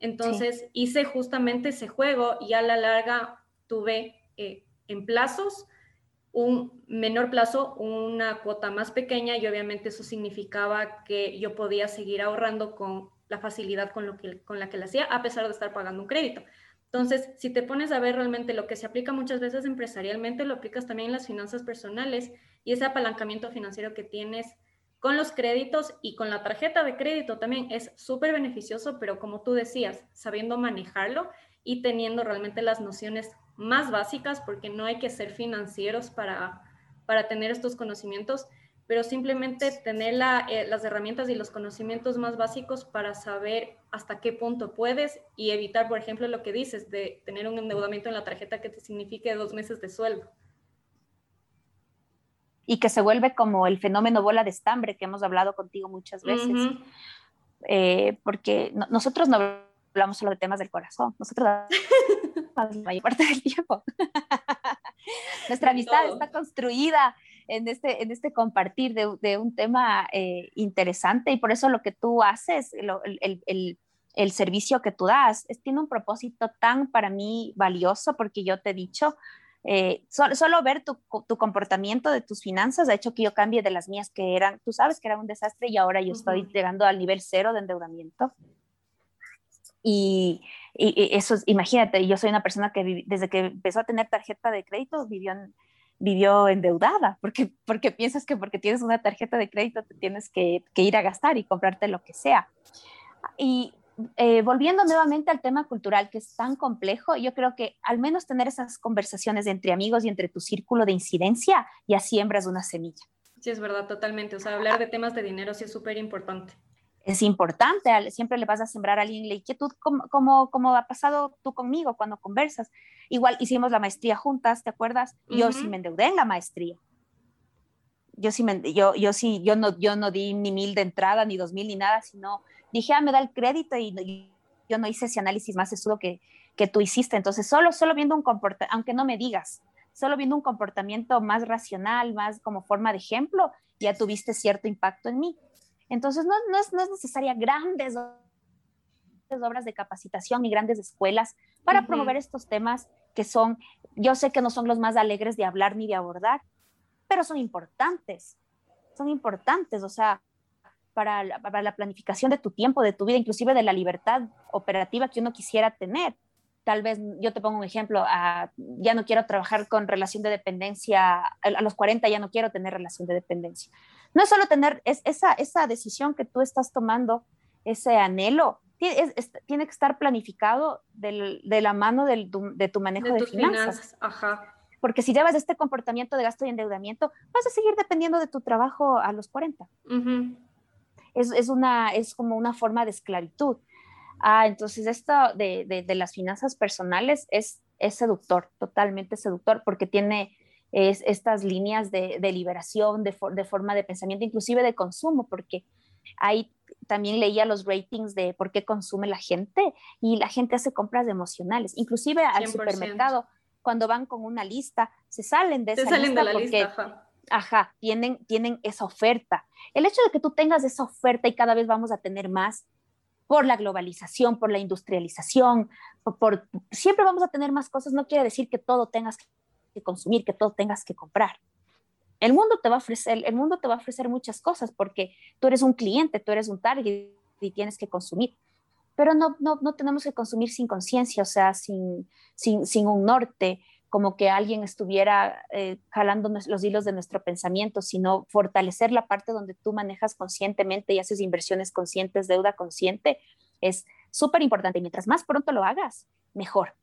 Entonces hice justamente ese juego y a la larga tuve eh, en plazos un menor plazo, una cuota más pequeña y obviamente eso significaba que yo podía seguir ahorrando con la facilidad con, lo que, con la que la hacía, a pesar de estar pagando un crédito. Entonces, si te pones a ver realmente lo que se aplica muchas veces empresarialmente, lo aplicas también en las finanzas personales y ese apalancamiento financiero que tienes con los créditos y con la tarjeta de crédito también es súper beneficioso, pero como tú decías, sabiendo manejarlo y teniendo realmente las nociones más básicas, porque no hay que ser financieros para, para tener estos conocimientos, pero simplemente tener eh, las herramientas y los conocimientos más básicos para saber hasta qué punto puedes y evitar, por ejemplo, lo que dices de tener un endeudamiento en la tarjeta que te signifique dos meses de sueldo. Y que se vuelve como el fenómeno bola de estambre que hemos hablado contigo muchas veces. Eh, porque nosotros no hablamos solo de temas del corazón, nosotros la mayor parte del tiempo. Nuestra amistad está construida en este, en este compartir de, de un tema eh, interesante y por eso lo que tú haces, el, el, el, servicio que tú das, es, tiene un propósito tan para mí valioso porque yo te he dicho, eh, solo, solo, ver tu, tu, comportamiento de tus finanzas ha hecho que yo cambie de las mías que eran, tú sabes que era un desastre y ahora yo estoy llegando al nivel cero de endeudamiento. Y, y, eso, imagínate, yo soy una persona que desde que empezó a tener tarjeta de crédito vivió, vivió endeudada, porque, porque piensas que porque tienes una tarjeta de crédito te tienes que, que ir a gastar y comprarte lo que sea. Y eh, volviendo nuevamente al tema cultural que es tan complejo, yo creo que al menos tener esas conversaciones entre amigos y entre tu círculo de incidencia ya siembras una semilla. Sí, es verdad, totalmente. O sea, hablar de temas de dinero sí es súper importante es importante, siempre le vas a sembrar a alguien la inquietud, como, como, como, ha pasado tú conmigo cuando conversas. Igual hicimos la maestría juntas, ¿te acuerdas? Yo sí me endeudé en la maestría. Yo sí, me, yo, yo sí, yo no, yo no di ni mil de entrada, ni dos mil, ni nada, sino dije, ah, me da el crédito y, yo no hice ese análisis más estudio que, que tú hiciste. Entonces, solo, solo viendo un comportamiento, aunque no me digas, solo viendo un comportamiento más racional, más como forma de ejemplo, ya tuviste cierto impacto en mí. Entonces, no, no, es, no es necesaria grandes obras de capacitación ni grandes escuelas para promover estos temas que son, yo sé que no son los más alegres de hablar ni de abordar, pero son importantes, son importantes, o sea, para la, para la planificación de tu tiempo, de tu vida, inclusive de la libertad operativa que uno quisiera tener. Tal vez, yo te pongo un ejemplo, ya no quiero trabajar con relación de dependencia, a los 40 ya no quiero tener relación de dependencia no es solo tener es, esa, esa decisión que tú estás tomando, ese anhelo, tiene, tiene que estar planificado del, de la mano del, de tu manejo de, finanzas. Ajá. Porque si llevas este comportamiento de gasto y endeudamiento, vas a seguir dependiendo de tu trabajo a los 40. Es, es, una, es como una forma de esclavitud. Ah, entonces esto de, de, de las finanzas personales es, es seductor, totalmente seductor, porque tiene es estas líneas de, liberación, de, forma de pensamiento, inclusive de consumo, porque ahí también leía los ratings de por qué consume la gente y la gente hace compras emocionales, inclusive al supermercado, cuando van con una lista, se salen de esa lista porque, ajá. tienen, tienen esa oferta. El hecho de que tú tengas esa oferta y cada vez vamos a tener más por la globalización, por la industrialización, por siempre vamos a tener más cosas, no quiere decir que todo tengas que consumir, que todo tengas que comprar. El mundo te va a ofrecer, el mundo te va a ofrecer muchas cosas porque tú eres un cliente, tú eres un target y tienes que consumir. Pero no, no, no tenemos que consumir sin conciencia, o sea, sin, sin, sin, un norte, como que alguien estuviera eh, jalando los hilos de nuestro pensamiento, sino fortalecer la parte donde tú manejas conscientemente y haces inversiones conscientes, deuda consciente, es súper importante. Y mientras más pronto lo hagas, mejor,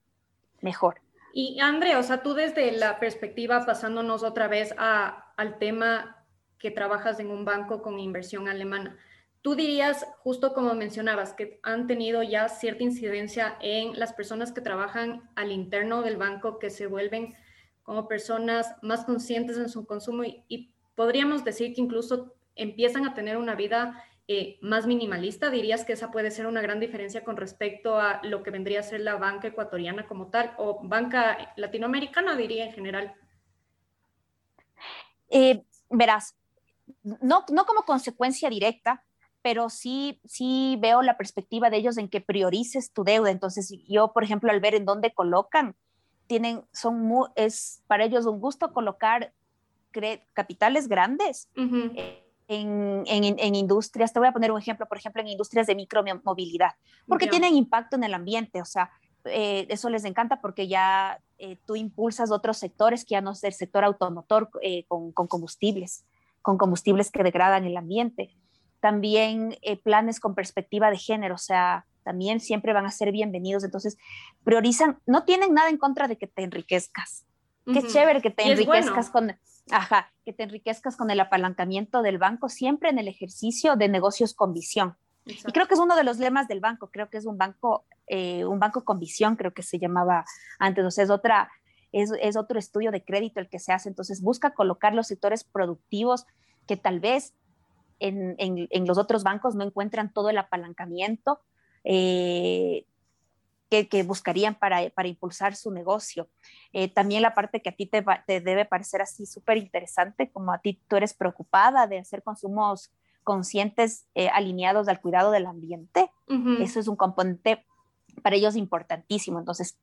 mejor. Y André, o sea, tú desde la perspectiva, pasándonos otra vez al tema que trabajas en un banco con inversión alemana, tú dirías, justo como mencionabas, que han tenido ya cierta incidencia en las personas que trabajan al interno del banco, que se vuelven como personas más conscientes en su consumo y, podríamos decir que incluso empiezan a tener una vida eh, más minimalista? ¿Dirías que esa puede ser una gran diferencia con respecto a lo que vendría a ser la banca ecuatoriana como tal o banca latinoamericana, diría en general? Eh, verás, no, no como consecuencia directa, pero sí, sí veo la perspectiva de ellos en que priorices tu deuda. Entonces, yo, por ejemplo, al ver en dónde colocan, tienen, son es para ellos un gusto colocar capitales grandes. En, en, en, industrias, te voy a poner un ejemplo, por ejemplo, en industrias de micromovilidad, porque tienen impacto en el ambiente, o sea, eh, eso les encanta porque ya eh, tú impulsas otros sectores que ya no es el sector automotor eh, con, con, combustibles, con combustibles que degradan el ambiente también eh, planes con perspectiva de género, o sea, también siempre van a ser bienvenidos. Entonces, priorizan, no tienen nada en contra de que te enriquezcas. Qué chévere que te enriquezcas con, ajá, que te enriquezcas con el apalancamiento del banco, siempre en el ejercicio de negocios con visión. Y creo que es uno de los lemas del banco, creo que es un banco, eh, un banco con visión, creo que se llamaba antes, entonces es otra, es, es, otro estudio de crédito el que se hace, entonces busca colocar los sectores productivos que tal vez en, los otros bancos no encuentran todo el apalancamiento eh, que, buscarían para, impulsar su negocio. Eh, también la parte que a ti te, debe parecer así súper interesante, como a ti tú eres preocupada de hacer consumos conscientes eh, alineados al cuidado del ambiente. Eso es un componente para ellos importantísimo. Entonces,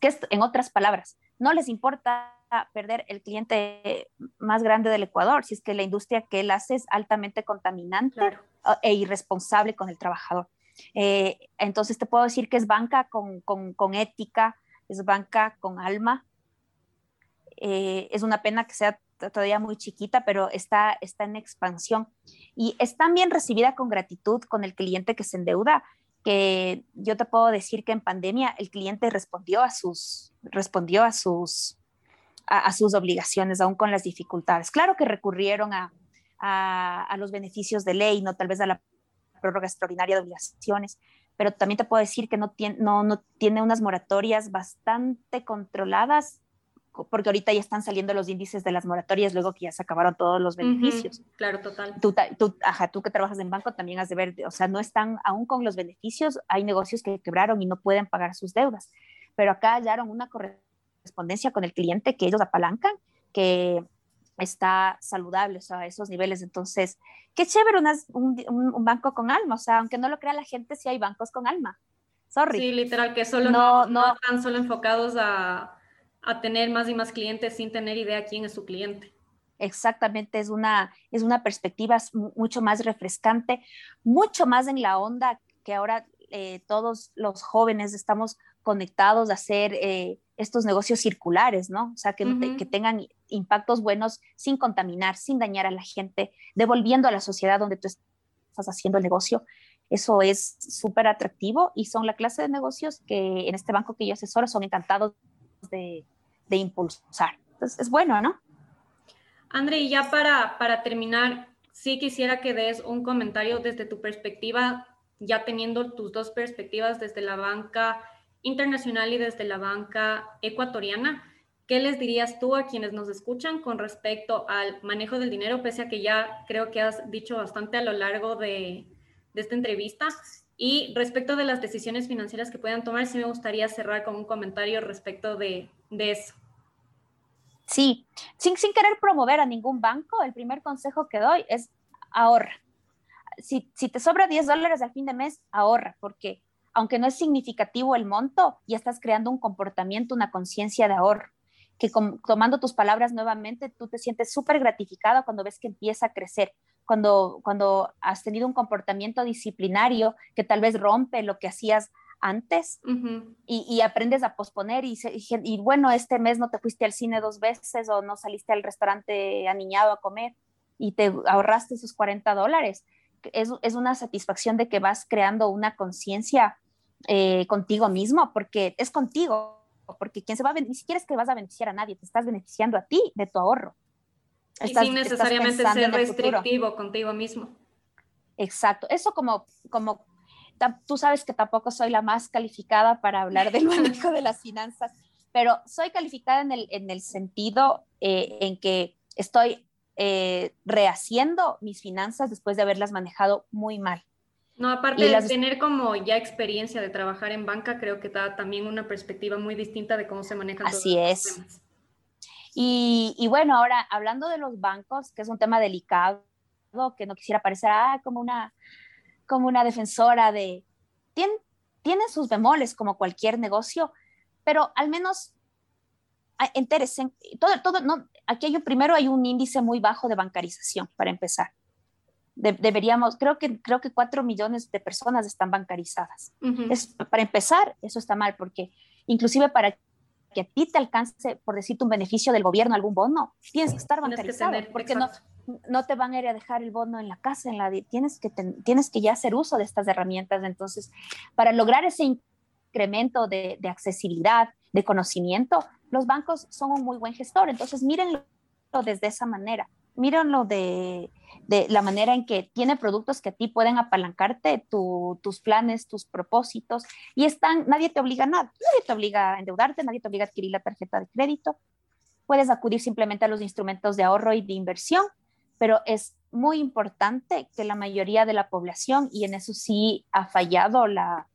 que en otras palabras, no les importa perder el cliente más grande del Ecuador, si es que la industria que él hace es altamente contaminante e irresponsable con el trabajador. Eh, entonces te puedo decir que es banca con, con, ética, es banca con alma. Eh, es una pena que sea todavía muy chiquita, pero está, está en expansión. Y es también recibida con gratitud con el cliente que se endeuda, que yo te puedo decir que en pandemia el cliente respondió a sus, respondió a sus, a, sus obligaciones, aún con las dificultades. Claro que recurrieron a, a, los beneficios de ley, no tal vez a la prórroga extraordinaria de obligaciones, pero también te puedo decir que no tiene, no, no tiene unas moratorias bastante controladas, porque ahorita ya están saliendo los índices de las moratorias luego que ya se acabaron todos los beneficios. claro, total. Tú, tú, ajá, tú que trabajas en banco también has de ver, o sea, no están aún con los beneficios, hay negocios que quebraron y no pueden pagar sus deudas, pero acá hallaron una corrección correspondencia con el cliente que ellos apalancan, que está saludable, o sea, a esos niveles. Entonces, qué chévere un, un, banco con alma, o sea, aunque no lo crea la gente, sí hay bancos con alma. Sorry. Sí, literal, que solo no, no, están solo enfocados a, a, tener más y más clientes sin tener idea quién es su cliente. Exactamente, es una, es una perspectiva mucho más refrescante, mucho más en la onda que ahora eh, todos los jóvenes estamos conectados a hacer eh, estos negocios circulares, ¿no? O sea, que, que, tengan impactos buenos sin contaminar, sin dañar a la gente, devolviendo a la sociedad donde tú estás haciendo el negocio. Eso es súper atractivo y son la clase de negocios que en este banco que yo asesoro son encantados de, de impulsar. Entonces, es bueno, ¿no? André, y ya para, para terminar, sí quisiera que des un comentario desde tu perspectiva, ya teniendo tus dos perspectivas desde la banca internacional y desde la banca ecuatoriana. ¿Qué les dirías tú a quienes nos escuchan con respecto al manejo del dinero, pese a que ya creo que has dicho bastante a lo largo de, esta entrevista? Y respecto de las decisiones financieras que puedan tomar, sí me gustaría cerrar con un comentario respecto de, eso. Sí, sin, sin querer promover a ningún banco, el primer consejo que doy es ahorra. Si, si te sobra 10 dólares al fin de mes, ahorra, porque aunque no es significativo el monto, ya estás creando un comportamiento, una conciencia de ahorro, que tomando tus palabras nuevamente, tú te sientes súper gratificado cuando ves que empieza a crecer, cuando, cuando has tenido un comportamiento disciplinario que tal vez rompe lo que hacías antes y, aprendes a posponer y, y, bueno, este mes no te fuiste al cine dos veces o no saliste al restaurante aniñado a comer y te ahorraste esos 40 dólares. Es, es, una satisfacción de que vas creando una conciencia eh, contigo mismo, porque es contigo, porque quien se va a ni siquiera es que vas a beneficiar a nadie, te estás beneficiando a ti de tu ahorro. y sin necesariamente ser restrictivo contigo mismo. Exacto, eso como, como tú sabes que tampoco soy la más calificada para hablar del manejo de las finanzas, pero soy calificada en el, en el sentido eh, en que estoy eh, rehaciendo mis finanzas después de haberlas manejado muy mal. No, aparte de tener como ya experiencia de trabajar en banca, creo que da también una perspectiva muy distinta de cómo se manejan Así todos es. temas. Y, y, bueno, ahora hablando de los bancos, que es un tema delicado, que no quisiera parecer ah, como una como una defensora de, tiene, tiene sus bemoles como cualquier negocio, pero al menos interesen, todo, todo, no, aquí hay, primero hay un índice muy bajo de bancarización, para empezar. Deberíamos, creo que, creo que cuatro millones de personas están bancarizadas. es, para empezar, eso está mal, porque inclusive para que a ti te alcance, por decirte, un beneficio del gobierno, algún bono, tienes que estar bancarizado, porque no, no te van a ir a dejar el bono en la casa, en la, tienes, que tienes que ya hacer uso de estas herramientas. Entonces, para lograr ese incremento de, de accesibilidad, de conocimiento, los bancos son un muy buen gestor. Entonces, mírenlo desde esa manera. Mírenlo de, de la manera en que tiene productos que a ti pueden apalancarte tus planes, tus propósitos, y están, nadie te obliga a nada. Nadie te obliga a endeudarte, nadie te obliga a adquirir la tarjeta de crédito. Puedes acudir simplemente a los instrumentos de ahorro y de inversión, pero es muy importante que la mayoría de la población, y en eso sí ha fallado la,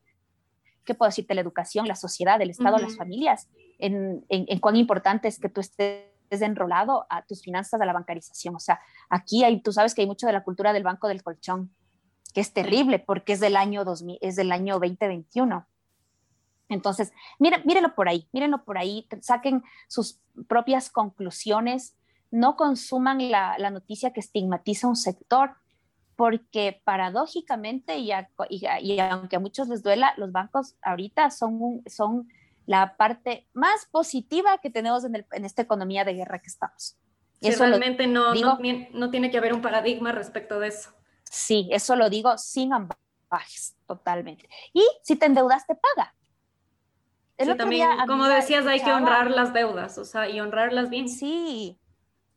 ¿qué puedo decirte? La educación, la sociedad, el Estado, las familias, en, en, cuán importante es que tú estés enrolado a tus finanzas de la bancarización. O sea, aquí hay, tú sabes que hay mucho de la cultura del banco del colchón, que es terrible porque es del año 2000, es del año 2021. Entonces, miren, mírenlo por ahí, mírenlo por ahí, saquen sus propias conclusiones, no consuman la, la noticia que estigmatiza un sector, porque paradójicamente, y, y, aunque a muchos les duela, los bancos ahorita son, son la parte más positiva que tenemos en, esta economía de guerra que estamos. eso realmente no, no, tiene que haber un paradigma respecto de eso. Sí, eso lo digo sin ambajes, totalmente. Y si te endeudaste, paga. también, como decías, hay que honrar las deudas, o sea, y honrarlas bien. Sí,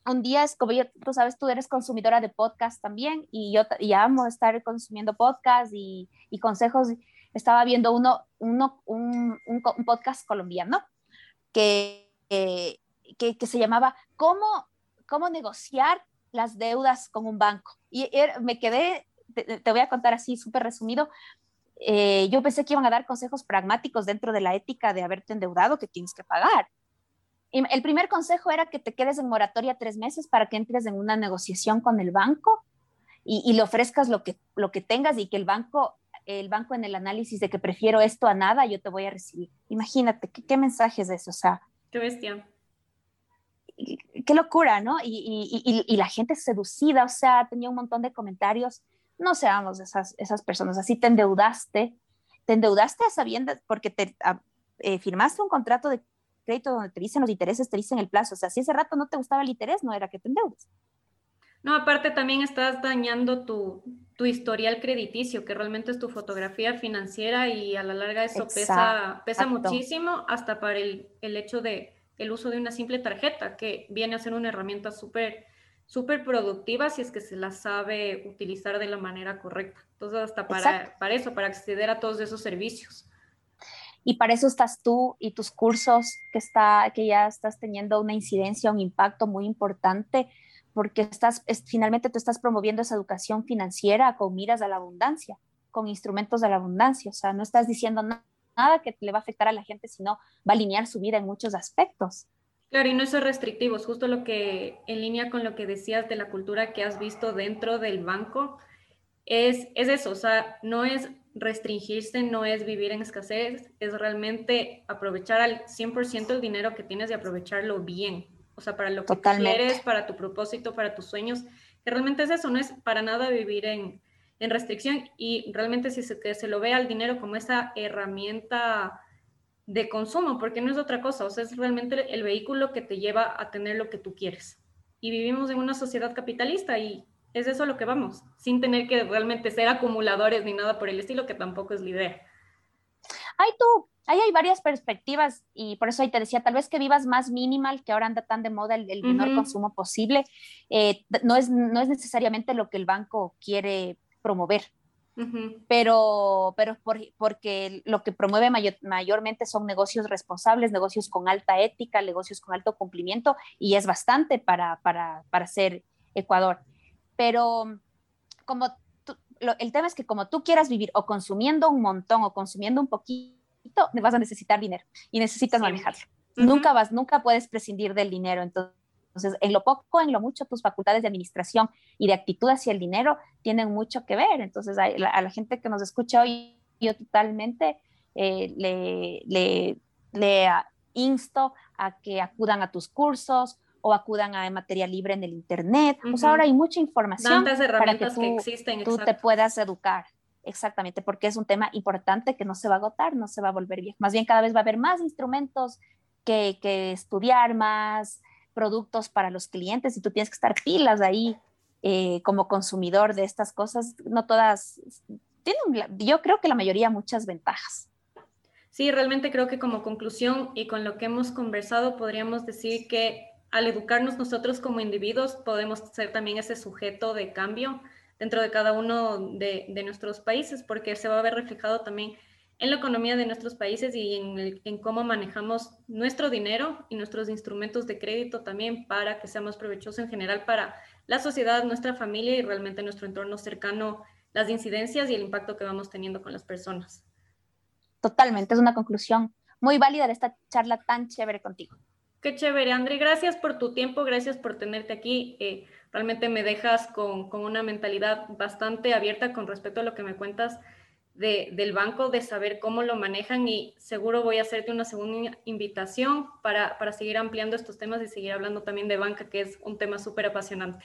un día es como yo, tú sabes, tú eres consumidora de podcast también y yo y amo estar consumiendo podcast y, y consejos. Estaba viendo uno, uno un, un, podcast colombiano que, que, se llamaba ¿Cómo, ¿Cómo negociar las deudas con un banco? Y me quedé, te, voy a contar así súper resumido, eh, yo pensé que iban a dar consejos pragmáticos dentro de la ética de haberte endeudado que tienes que pagar el primer consejo era que te quedes en moratoria tres meses para que entres en una negociación con el banco y, le ofrezcas lo que, lo que tengas y que el banco, el banco en el análisis de que prefiero esto a nada, yo te voy a recibir. Imagínate, ¿qué, qué mensaje es eso? O sea, qué bestia. Qué locura, ¿no? Y, y, la gente seducida, o sea, tenía un montón de comentarios. No seamos esas, esas personas, así te endeudaste, te endeudaste sabiendo, porque te ah, eh, firmaste un contrato de crédito donde te dicen los intereses, te dicen el plazo. O sea, si ese rato no te gustaba el interés, no era que te endeudes. No, aparte también estás dañando tu, tu historial crediticio, que realmente es tu fotografía financiera y a la larga eso pesa, pesa muchísimo hasta para el, el, hecho de el uso de una simple tarjeta, que viene a ser una herramienta súper súper productiva si es que se la sabe utilizar de la manera correcta. Entonces, hasta para, para eso, para acceder a todos esos servicios. Y para eso estás tú y tus cursos que, está, que ya estás teniendo una incidencia, un impacto muy importante, porque estás, finalmente tú estás promoviendo esa educación financiera con miras a la abundancia, con instrumentos de la abundancia. O sea, no estás diciendo nada que le va a afectar a la gente, sino va a alinear su vida en muchos aspectos. Claro, y no es restrictivo, es justo lo que, en línea con lo que decías de la cultura que has visto dentro del banco, es, es eso, o sea, no es restringirse no es vivir en escasez, es realmente aprovechar al 100% el dinero que tienes y aprovecharlo bien. O sea, para lo que quieres, para tu propósito, para tus sueños, que realmente es eso, no es para nada vivir en, en restricción y realmente si se, que se lo ve al dinero como esa herramienta de consumo, porque no es otra cosa, o sea, es realmente el vehículo que te lleva a tener lo que tú quieres. Y vivimos en una sociedad capitalista y es eso lo que vamos, sin tener que realmente ser acumuladores ni nada por el estilo, que tampoco es la idea. Ay, tú, ahí hay varias perspectivas y por eso ahí te decía, tal vez que vivas más minimal, que ahora anda tan de moda el, menor consumo posible, eh, no, es, no es necesariamente lo que el banco quiere promover. Pero, pero porque lo que promueve mayormente son negocios responsables, negocios con alta ética, negocios con alto cumplimiento, y es bastante para, para, para ser Ecuador. Pero como el tema es que como tú quieras vivir o consumiendo un montón o consumiendo un poquito, vas a necesitar dinero y necesitas manejarlo. Nunca vas, nunca puedes prescindir del dinero. Entonces, en lo poco, en lo mucho, tus facultades de administración y de actitud hacia el dinero tienen mucho que ver. Entonces, a la, gente que nos escucha hoy, yo totalmente eh, le, le, le insto a que acudan a tus cursos o acudan a material libre en el internet. Pues ahora hay mucha información para que tú, existen, tú te puedas educar. Exactamente, porque es un tema importante que no se va a agotar, no se va a volver viejo. Más bien cada vez va a haber más instrumentos que, que estudiar, más productos para los clientes y tú tienes que estar pilas ahí eh, como consumidor de estas cosas. No todas tienen, yo creo que la mayoría muchas ventajas. Sí, realmente creo que como conclusión y con lo que hemos conversado podríamos decir que al educarnos nosotros como individuos podemos ser también ese sujeto de cambio dentro de cada uno de, nuestros países, porque se va a ver reflejado también en la economía de nuestros países y en, cómo manejamos nuestro dinero y nuestros instrumentos de crédito también para que sea más provechoso en general para la sociedad, nuestra familia y realmente nuestro entorno cercano, las incidencias y el impacto que vamos teniendo con las personas. Totalmente, es una conclusión muy válida de esta charla tan chévere contigo. Qué chévere, André. Gracias por tu tiempo, gracias por tenerte aquí. Eh, realmente me dejas con, una mentalidad bastante abierta con respecto a lo que me cuentas del banco, de saber cómo lo manejan y seguro voy a hacerte una segunda invitación para, para seguir ampliando estos temas y seguir hablando también de banca, que es un tema súper apasionante.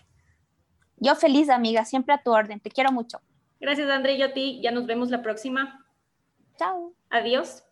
Yo feliz, amiga, siempre a tu orden. Te quiero mucho. Gracias, André. Yo a ti. Ya nos vemos la próxima. Chao. Adiós.